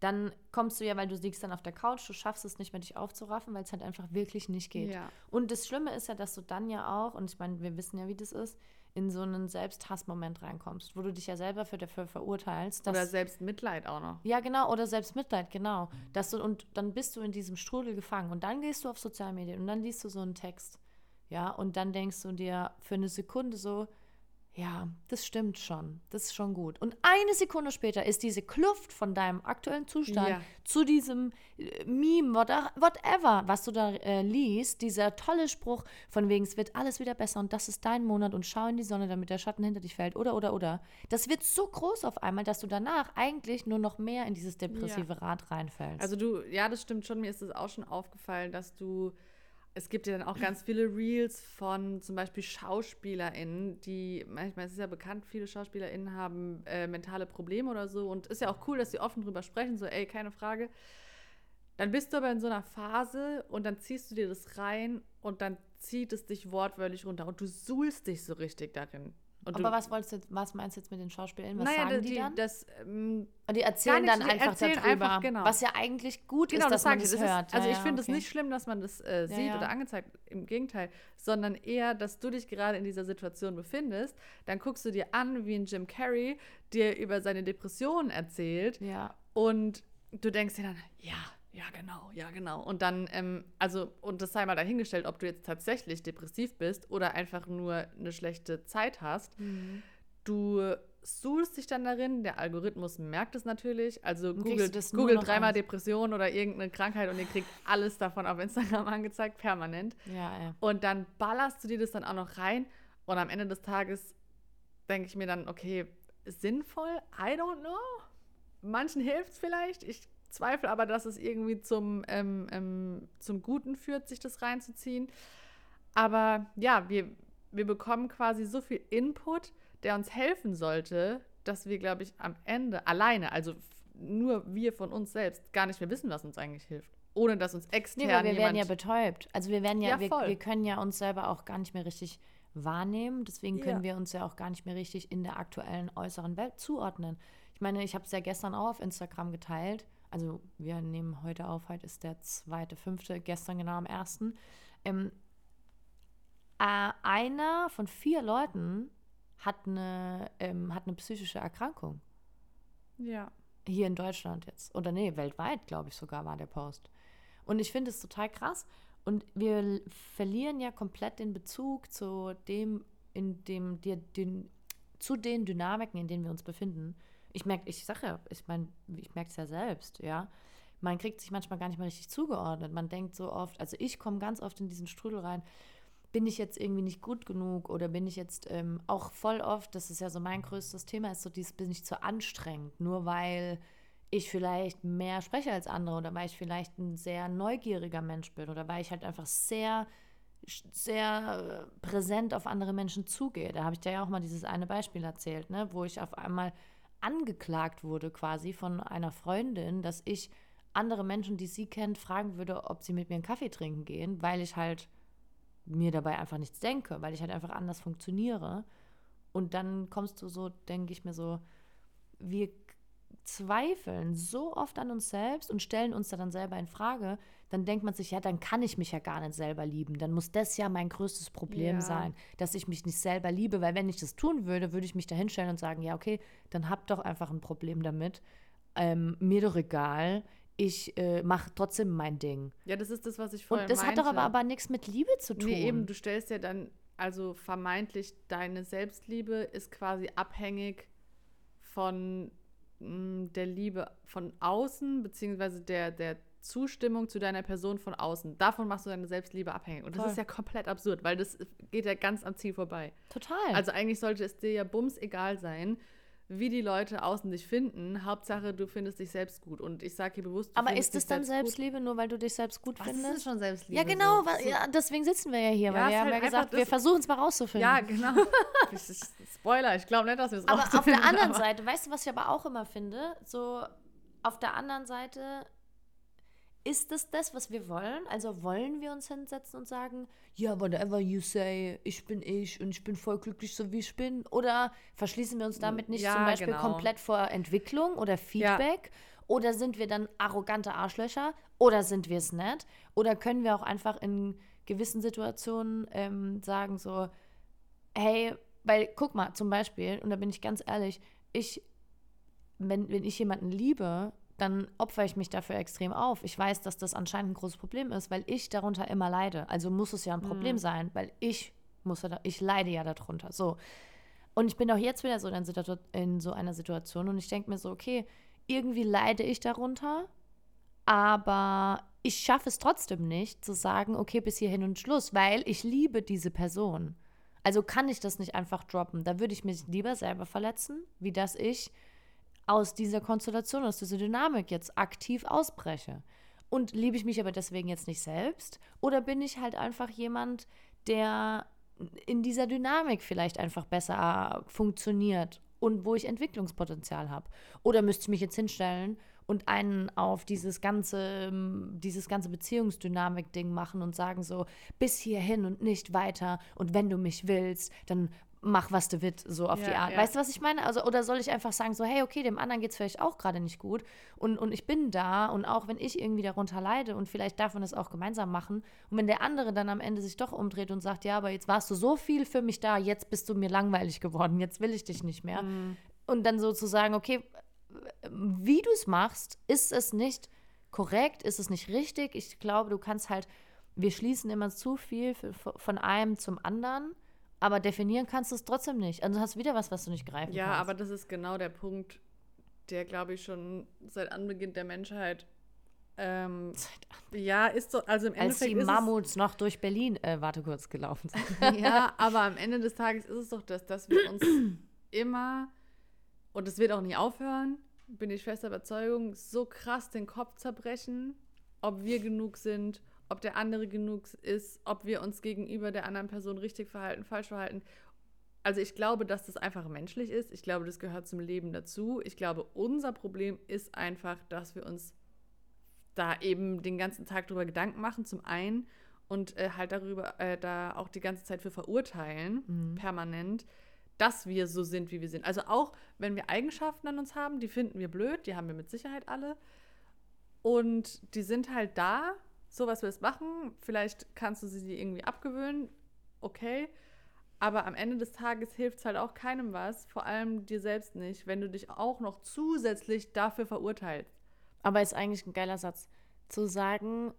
dann kommst du ja, weil du liegst dann auf der Couch, du schaffst es nicht mehr, dich aufzuraffen, weil es halt einfach wirklich nicht geht. Ja. Und das Schlimme ist ja, dass du dann ja auch, und ich meine, wir wissen ja, wie das ist, in so einen Selbsthassmoment reinkommst, wo du dich ja selber für dafür verurteilst, oder selbst Mitleid auch noch. ja, genau, oder Selbstmitleid, genau. Dass du, und dann bist du in diesem Strudel gefangen und dann gehst du auf Sozialmedien und dann liest du so einen Text. Ja, und dann denkst du dir für eine Sekunde so, ja, das stimmt schon, das ist schon gut. Und eine Sekunde später ist diese Kluft von deinem aktuellen Zustand Ja. zu diesem äh, Meme, what- whatever, was du da äh, liest, dieser tolle Spruch von wegen, es wird alles wieder besser und das ist dein Monat und schau in die Sonne, damit der Schatten hinter dich fällt, oder, oder, oder. Das wird so groß auf einmal, dass du danach eigentlich nur noch mehr in dieses depressive Rad reinfällst. Also du, ja, das stimmt schon. Mir ist es auch schon aufgefallen, dass du, es gibt ja dann auch ganz viele Reels von zum Beispiel SchauspielerInnen, die, manchmal ist es ja bekannt, viele SchauspielerInnen haben äh, mentale Probleme oder so und ist ja auch cool, dass sie offen drüber sprechen, so ey, keine Frage. Dann bist du aber in so einer Phase und dann ziehst du dir das rein und dann zieht es dich wortwörtlich runter und du suhlst dich so richtig darin. Und Aber du, was wolltest du was meinst du jetzt mit den Schauspielern? Was naja, sagen die, die, dann? das, ähm, Und die erzählen Gar dann die einfach erzählen darüber, einfach, genau. was ja eigentlich gut Genau, ist, dass das man das hört. ist, also Ja, ich ja, finde es okay. nicht schlimm, dass man das äh, sieht ja. oder angezeigt, im Gegenteil, sondern eher, dass du dich gerade in dieser Situation befindest. Dann guckst du dir an, wie ein Jim Carrey dir über seine Depressionen erzählt und du denkst dir dann, ja, ja, genau, ja, genau. Und dann, ähm, also, und das sei mal dahingestellt, ob du jetzt tatsächlich depressiv bist oder einfach nur eine schlechte Zeit hast. Mhm. Du suhlst dich dann darin, der Algorithmus merkt es natürlich. Also googelt noch dreimal. Depression oder irgendeine Krankheit und ihr kriegt alles davon auf Instagram angezeigt, permanent. ja, ja. Und dann ballerst du dir das dann auch noch rein und am Ende des Tages denke ich mir dann, okay, sinnvoll? I don't know. Manchen hilft es vielleicht. Ich zweifle aber, dass es irgendwie zum, ähm, ähm, zum Guten führt, sich das reinzuziehen. Aber ja, wir, wir bekommen quasi so viel Input, der uns helfen sollte, dass wir, glaube ich, am Ende alleine, also nur wir von uns selbst, gar nicht mehr wissen, was uns eigentlich hilft. Ohne dass uns extern Nee, weil wir werden ja betäubt. Also wir werden ja, Ja, wir, voll. wir können ja uns selber auch gar nicht mehr richtig wahrnehmen. Deswegen können Ja. wir uns ja auch gar nicht mehr richtig in der aktuellen äußeren Welt zuordnen. Ich meine, ich habe es ja gestern auch auf Instagram geteilt. Also wir nehmen heute auf, heute ist der zweite, fünfte, gestern genau am ersten. Ähm, äh, einer von vier Leuten hat eine, ähm, hat eine psychische Erkrankung. Ja. Hier in Deutschland jetzt. Oder nee, weltweit, glaube ich sogar, war der Post. Und ich finde es total krass. Und wir verlieren ja komplett den Bezug zu dem, in dem, die, den, zu den Dynamiken, in denen wir uns befinden. Ich merke, ich sage ja, ich meine, ich merke es ja selbst, ja. Man kriegt sich manchmal gar nicht mehr richtig zugeordnet. Man denkt so oft, also ich komme ganz oft in diesen Strudel rein, bin ich jetzt irgendwie nicht gut genug oder bin ich jetzt ähm, auch voll oft, das ist ja so mein größtes Thema, ist so dieses, bin ich zu anstrengend, nur weil ich vielleicht mehr spreche als andere oder weil ich vielleicht ein sehr neugieriger Mensch bin oder weil ich halt einfach sehr, sehr äh, präsent auf andere Menschen zugehe. Da habe ich dir ja auch mal dieses eine Beispiel erzählt, ne, wo ich auf einmal angeklagt wurde quasi von einer Freundin, dass ich andere Menschen, die sie kennt, fragen würde, ob sie mit mir einen Kaffee trinken gehen, weil ich halt mir dabei einfach nichts denke, weil ich halt einfach anders funktioniere. Und dann kommst du so, denke ich mir so, wir zweifeln so oft an uns selbst und stellen uns da dann selber in Frage, dann denkt man sich, ja, dann kann ich mich ja gar nicht selber lieben. Dann muss das ja mein größtes Problem Ja. sein, dass ich mich nicht selber liebe, weil wenn ich das tun würde, würde ich mich da hinstellen und sagen, ja, okay, dann hab doch einfach ein Problem damit. Ähm, mir doch egal. Ich äh, mache trotzdem mein Ding. Ja, das ist das, was ich vorhin Und das hat doch aber, meinte. aber nichts mit Liebe zu tun. Nee, eben, du stellst ja dann, also vermeintlich, deine Selbstliebe ist quasi abhängig von mh, der Liebe von außen, beziehungsweise der, der Zustimmung zu deiner Person von außen. Davon machst du deine Selbstliebe abhängig. Und das Voll. ist ja komplett absurd, weil das geht ja ganz am Ziel vorbei. Total. Also eigentlich sollte es dir ja bums egal sein, wie die Leute außen dich finden. Hauptsache, du findest dich selbst gut. Und ich sage hier bewusst, du aber ist es dann selbst gut. Selbstliebe, nur weil du dich selbst gut Was ist findest? das schon Selbstliebe? Ja, genau. So- ja, deswegen sitzen wir ja hier, Ja, weil ist wir haben halt ja gesagt, wir versuchen es mal rauszufinden. Ja, genau. Ist- Spoiler, ich glaube nicht, dass wir es aber auf der rausfinden, anderen aber- Seite, weißt du, was ich aber auch immer finde? So, auf der anderen Seite, ist es das, was wir wollen? Also wollen wir uns hinsetzen und sagen, ja, whatever you say, ich bin ich und ich bin voll glücklich, so wie ich bin? Oder verschließen wir uns damit nicht Ja, zum Beispiel genau. komplett vor Entwicklung oder Feedback? Oder sind wir dann arrogante Arschlöcher? Oder sind wir es nicht? Oder können wir auch einfach in gewissen Situationen ähm, sagen so, hey, weil guck mal, zum Beispiel, und da bin ich ganz ehrlich, ich, wenn, wenn ich jemanden liebe, dann opfere ich mich dafür extrem auf. Ich weiß, dass das anscheinend ein großes Problem ist, weil ich darunter immer leide. Also muss es ja ein Problem sein, weil ich muss ja ich leide ja darunter. So. Und ich bin auch jetzt wieder so in, in so einer Situation und ich denke mir so, okay, irgendwie leide ich darunter, aber ich schaffe es trotzdem nicht zu sagen, okay, bis hierhin und Schluss, weil ich liebe diese Person. Also kann ich das nicht einfach droppen. Da würde ich mich lieber selber verletzen, wie dass ich aus dieser Konstellation, aus dieser Dynamik jetzt aktiv ausbreche. Und liebe ich mich aber deswegen jetzt nicht selbst? Oder bin ich halt einfach jemand, der in dieser Dynamik vielleicht einfach besser funktioniert und wo ich Entwicklungspotenzial habe? Oder müsste ich mich jetzt hinstellen und einen auf dieses ganze, ähm, dieses ganze Beziehungsdynamik-Ding machen und sagen so, bis hierhin und nicht weiter und wenn du mich willst, dann mach, was du willst, so auf Ja, die Art. ja. Weißt du, was ich meine? Also, oder soll ich einfach sagen so, hey, okay, dem anderen geht es vielleicht auch gerade nicht gut und, und ich bin da und auch wenn ich irgendwie darunter leide und vielleicht darf man das auch gemeinsam machen und wenn der andere dann am Ende sich doch umdreht und sagt, ja, aber jetzt warst du so viel für mich da, jetzt bist du mir langweilig geworden, jetzt will ich dich nicht mehr. Und dann so zu sagen, okay, wie du es machst, ist es nicht korrekt, ist es nicht richtig. Ich glaube, du kannst halt, wir schließen immer zu viel von einem zum anderen, aber definieren kannst du es trotzdem nicht. Also hast du wieder was, was du nicht greifen Ja, kannst. aber das ist genau der Punkt, der, glaube ich, schon seit Anbeginn der Menschheit. Ähm, ja, ist so, also im Als Endeffekt die ist Mammuts noch durch Berlin, äh, warte kurz, gelaufen sind. ja, aber am Ende des Tages ist es doch das, dass wir uns immer, und es wird auch nie aufhören, bin ich fester Überzeugung, so krass den Kopf zerbrechen, ob wir genug sind, ob der andere genug ist, ob wir uns gegenüber der anderen Person richtig verhalten, falsch verhalten. Also ich glaube, dass das einfach menschlich ist. Ich glaube, das gehört zum Leben dazu. Ich glaube, unser Problem ist einfach, dass wir uns da eben den ganzen Tag drüber Gedanken machen, zum einen, und äh, halt darüber äh, da auch die ganze Zeit für verurteilen, permanent, dass wir so sind, wie wir sind. Also auch, wenn wir Eigenschaften an uns haben, die finden wir blöd, die haben wir mit Sicherheit alle. Und die sind halt da, so was wir es machen. Vielleicht kannst du sie dir irgendwie abgewöhnen, okay. Aber am Ende des Tages hilft es halt auch keinem was, vor allem dir selbst nicht, wenn du dich auch noch zusätzlich dafür verurteilst. Aber ist eigentlich ein geiler Satz. Zu sagen,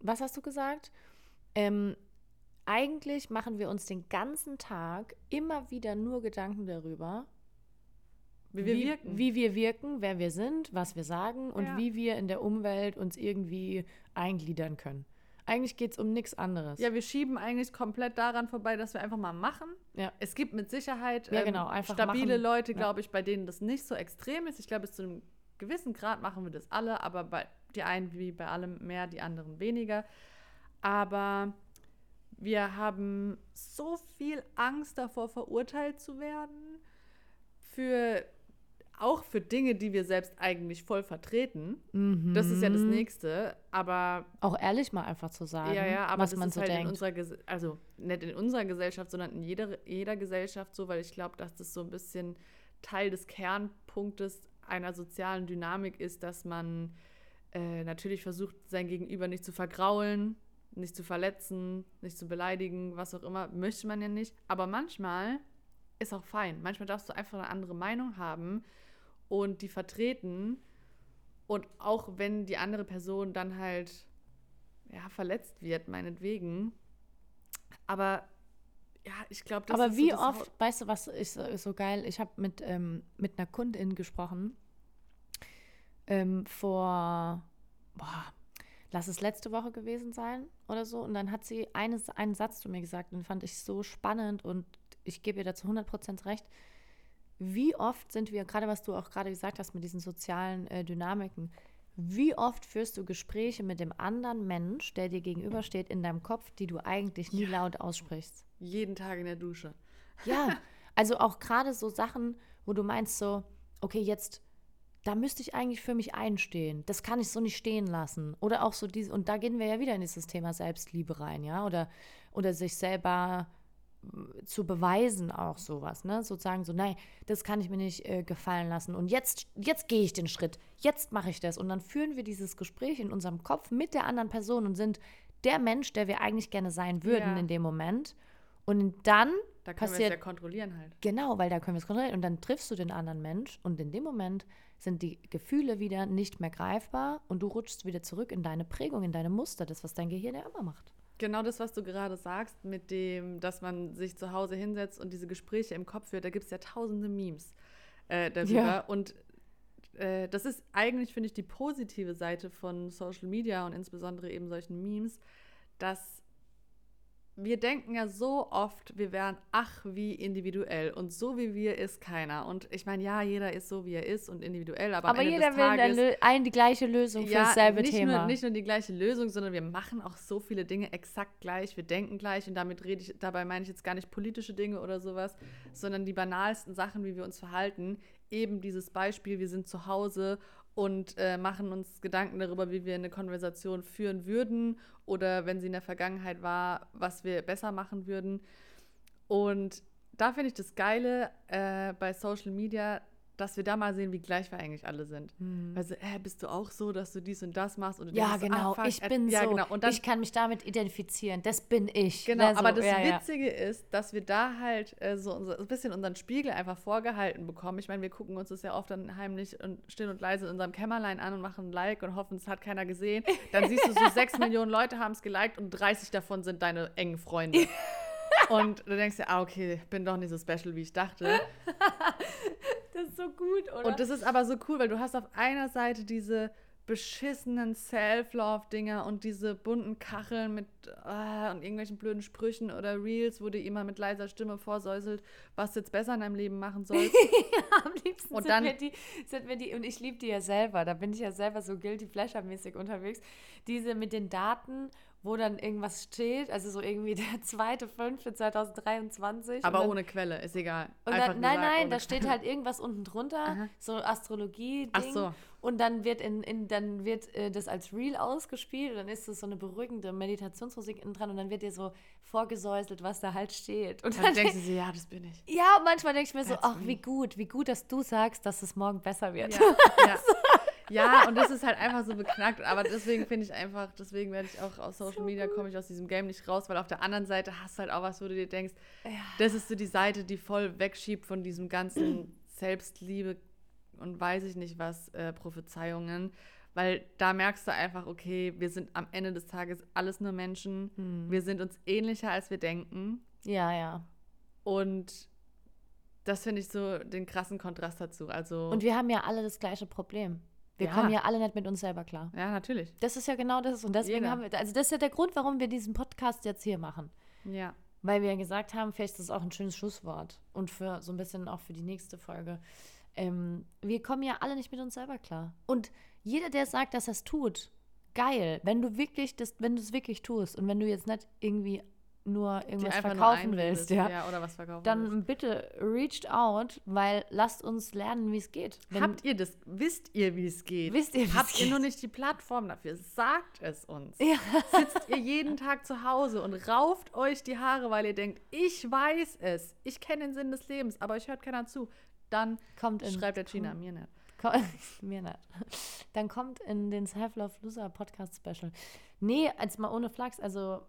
was hast du gesagt? Ähm, eigentlich machen wir uns den ganzen Tag immer wieder nur Gedanken darüber, Wie wir wirken. wie wir wirken, wer wir sind, was wir sagen und Ja. wie wir in der Umwelt uns irgendwie eingliedern können. Eigentlich geht es um nichts anderes. Ja, wir schieben eigentlich komplett daran vorbei, dass wir einfach mal machen. Ja. Es gibt mit Sicherheit Ja, ähm, genau, stabile machen. Leute, glaube ich, bei denen das nicht so extrem ist. Ich glaube, bis zu einem gewissen Grad machen wir das alle, aber bei die einen wie bei allem mehr, die anderen weniger. Aber wir haben so viel Angst davor, verurteilt zu werden. Für auch für Dinge, die wir selbst eigentlich voll vertreten. Das ist ja das Mhm. Nächste. Aber Auch ehrlich mal einfach zu sagen, ja, ja, aber was man so halt in denkt. unserer, Ges also nicht in unserer Gesellschaft, sondern in jeder, jeder Gesellschaft so, weil ich glaube, dass das so ein bisschen Teil des Kernpunktes einer sozialen Dynamik ist, dass man äh, natürlich versucht, sein Gegenüber nicht zu vergraulen, nicht zu verletzen, nicht zu beleidigen, was auch immer, möchte man ja nicht. Aber manchmal ist auch fein. Manchmal darfst du einfach eine andere Meinung haben und die vertreten. Und auch wenn die andere Person dann halt ja, verletzt wird, meinetwegen. Aber ja, ich glaube, das Aber ist wie so oft, weißt du, was ist, ist so geil? Ich habe mit, ähm, mit einer Kundin gesprochen ähm, vor, boah, lass es letzte Woche gewesen sein oder so. Und dann hat sie eines, einen Satz zu mir gesagt und den fand ich so spannend und ich gebe ihr dazu 100% recht. Wie oft sind wir, gerade was du auch gerade gesagt hast mit diesen sozialen äh, Dynamiken, wie oft führst du Gespräche mit dem anderen Mensch, der dir gegenübersteht, in deinem Kopf, die du eigentlich nie laut aussprichst? jeden Tag in der Dusche. Ja, also auch gerade so Sachen, wo du meinst so, okay, jetzt, da müsste ich eigentlich für mich einstehen. Das kann ich so nicht stehen lassen. Oder auch so diese, und da gehen wir ja wieder in dieses Thema Selbstliebe rein, ja, oder, oder sich selber zu beweisen auch sowas, ne? Sozusagen so, nein, das kann ich mir nicht äh, gefallen lassen. Und jetzt, jetzt gehe ich den Schritt, jetzt mache ich das. Und dann führen wir dieses Gespräch in unserem Kopf mit der anderen Person und sind der Mensch, der wir eigentlich gerne sein würden Ja. in dem Moment. Und dann Da können wir es passiert ja kontrollieren halt. Genau, weil da können wir es kontrollieren. Und dann triffst du den anderen Mensch und in dem Moment sind die Gefühle wieder nicht mehr greifbar und du rutschst wieder zurück in deine Prägung, in deine Muster, das, was dein Gehirn ja immer macht. Genau das, was du gerade sagst, mit dem, dass man sich zu Hause hinsetzt und diese Gespräche im Kopf führt, da gibt es ja tausende Memes äh, darüber. Ja. Und äh, das ist eigentlich, finde ich, die positive Seite von Social Media und insbesondere eben solchen Memes, dass wir denken ja so oft, wir wären ach wie individuell und so wie wir ist keiner. Und ich meine, ja, jeder ist so, wie er ist und individuell, aber, Aber, am Ende jeder des will Tages, eine, Lö- ein, die gleiche Lösung für dasselbe nicht Thema. Nur, nicht nur die gleiche Lösung, sondern wir machen auch so viele Dinge exakt gleich. Wir denken gleich und damit rede ich, dabei meine ich jetzt gar nicht politische Dinge oder sowas, sondern die banalsten Sachen, wie wir uns verhalten. Eben dieses Beispiel, wir sind zu Hause und äh, machen uns Gedanken darüber, wie wir eine Konversation führen würden oder wenn sie in der Vergangenheit war, was wir besser machen würden. Und da finde ich das Geile äh, bei Social Media, dass wir da mal sehen, wie gleich wir eigentlich alle sind. Also, äh, bist du auch so, dass du dies und das machst? Und du ja, denkst so, genau. ah, ich äh, bin ja, so. Genau. Und dann, ich kann mich damit identifizieren. Das bin ich. genau, Ne, so, aber das ja, ja. Witzige ist, dass wir da halt äh, so unser, ein bisschen unseren Spiegel einfach vorgehalten bekommen. Ich meine, wir gucken uns das ja oft dann heimlich und still und leise in unserem Kämmerlein an und machen ein Like und hoffen, es hat keiner gesehen. Dann siehst du so, sechs Millionen Leute haben es geliked und 30 davon sind deine engen Freunde. Und du denkst dir, ah, okay, bin doch nicht so special, wie ich dachte. Das ist so gut, oder? Und das ist aber so cool, weil du hast auf einer Seite diese beschissenen Self-Love-Dinger und diese bunten Kacheln mit äh, und irgendwelchen blöden Sprüchen oder Reels, wo dir jemand mit leiser Stimme vorsäuselt, was du jetzt besser in deinem Leben machen sollst. Am liebsten Und sind, dann- mir die, sind mir die, und ich liebe die ja selber, da bin ich ja selber so guilty pleasure-mäßig unterwegs, diese mit den Daten, wo dann irgendwas steht, also so irgendwie der 2.5.2023. und aber dann, ohne Quelle, ist egal. Und dann, nein, nein, da steht Quelle. halt irgendwas unten drunter, Aha. so Astrologie-Ding. Ach so. Und dann wird, in, in, dann wird äh, das als Reel ausgespielt und dann ist das so eine beruhigende Meditationsmusik innen dran und dann wird dir so vorgesäuselt, was da halt steht. Und Dann dann denkst du dir, ja, das bin ich. ja, und manchmal denke ich mir so, ach, wie gut, wie gut, dass du sagst, dass es morgen besser wird. Ja, ja. ja, und das ist halt einfach so beknackt. Aber deswegen finde ich einfach, deswegen werde ich auch aus Social Media, komme ich aus diesem Game nicht raus, weil auf der anderen Seite hast du halt auch was, wo du dir denkst, das ist so die Seite, die voll wegschiebt von diesem ganzen Selbstliebe und weiß ich nicht was, äh, Prophezeiungen. Weil da merkst du einfach, okay, wir sind am Ende des Tages alles nur Menschen. Wir sind uns ähnlicher, als wir denken. Ja, ja. Und das finde ich so den krassen Kontrast dazu. Also, Und wir haben ja alle das gleiche Problem. Wir Ja. kommen ja alle nicht mit uns selber klar. ja, natürlich. Das ist ja genau das. Und deswegen Jeder. haben wir, also das ist ja der Grund, warum wir diesen Podcast jetzt hier machen. Ja. Weil wir ja gesagt haben, vielleicht ist das auch ein schönes Schlusswort. Und für so ein bisschen auch für die nächste Folge. Ähm, wir kommen ja alle nicht mit uns selber klar. Und jeder, der sagt, dass er es tut, geil. Wenn du wirklich das, wenn du es wirklich tust und wenn du jetzt nicht irgendwie nur irgendwas nur verkaufen einreden willst, willst. ja, oder was verkaufen willst. dann bitte reached out, weil lasst uns lernen, wie es geht. Wenn- Habt ihr das? Wisst ihr, wie es geht? Wisst ihr, Habt ihr geht? nur nicht die Plattform dafür? Sagt es uns. Ja. Sitzt ihr jeden Tag zu Hause und rauft euch die Haare, weil ihr denkt, ich weiß es, ich kenne den Sinn des Lebens, aber euch hört keiner zu. Dann kommt in, schreibt der Gina, mir nicht. Mir nicht. Dann kommt in den Self-Love Loser Podcast Special. Nee, als mal ohne Flachs. Also,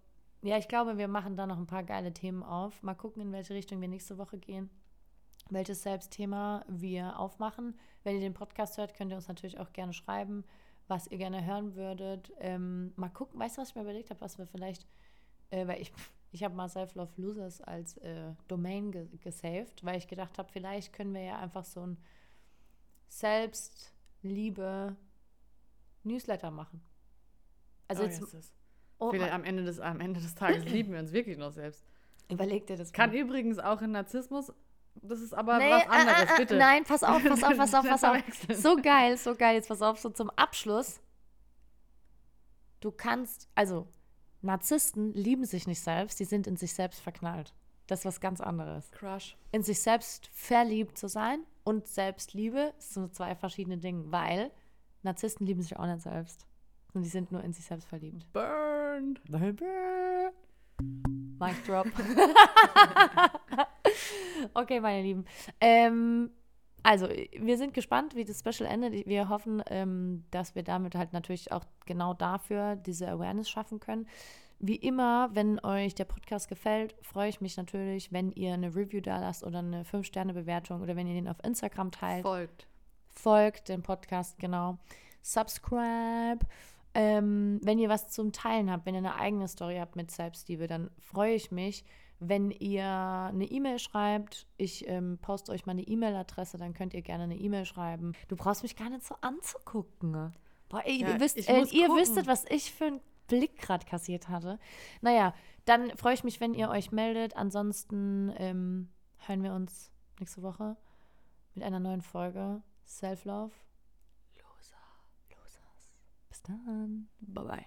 ja, ich glaube, wir machen da noch ein paar geile Themen auf. Mal gucken, in welche Richtung wir nächste Woche gehen. Welches Selbstthema wir aufmachen. Wenn ihr den Podcast hört, könnt ihr uns natürlich auch gerne schreiben, was ihr gerne hören würdet. Ähm, mal gucken, weißt du, was ich mir überlegt habe, was wir vielleicht, äh, weil ich, ich habe mal Self-Love Losers als äh, Domain ge gesaved, weil ich gedacht habe, vielleicht können wir ja einfach so ein Selbstliebe Newsletter machen. Also Oh, jetzt. Oh, Vielleicht am Ende, des, am Ende des Tages lieben wir uns wirklich noch selbst. überleg dir das Kann mal. übrigens auch in Narzissmus, das ist aber Nee, was anderes, äh, äh, äh, bitte. Nein, pass auf, pass auf, pass auf, pass auf. So geil, so geil. Jetzt pass auf, so zum Abschluss. Du kannst, also Narzissten lieben sich nicht selbst, die sind in sich selbst verknallt. Das ist was ganz anderes. Crush. In sich selbst verliebt zu sein und Selbstliebe sind so zwei verschiedene Dinge, weil Narzissten lieben sich auch nicht selbst. Und die sind nur in sich selbst verliebt. Burned. Mic drop. okay, meine Lieben. Ähm, also, wir sind gespannt, wie das Special endet. Wir hoffen, ähm, dass wir damit halt natürlich auch genau dafür diese Awareness schaffen können. Wie immer, wenn euch der Podcast gefällt, freue ich mich natürlich, wenn ihr eine Review da lasst oder eine 5-Sterne-Bewertung oder wenn ihr den auf Instagram teilt Folgt. folgt dem Podcast, genau. Subscribe. Ähm, wenn ihr was zum Teilen habt, wenn ihr eine eigene Story habt mit Selbstliebe, dann freue ich mich, wenn ihr eine E-Mail schreibt. Ich ähm, poste euch meine E-Mail-Adresse, dann könnt ihr gerne eine E-Mail schreiben. Du brauchst mich gar nicht so anzugucken. Boah, ey, Ja, ihr wisst, äh, ihr wüsstet, was ich für einen Blick gerade kassiert hatte. Naja, dann freue ich mich, wenn ihr euch meldet. Ansonsten ähm, hören wir uns nächste Woche mit einer neuen Folge Self-Love. Loser. Losers. Bis dann. Bye bye.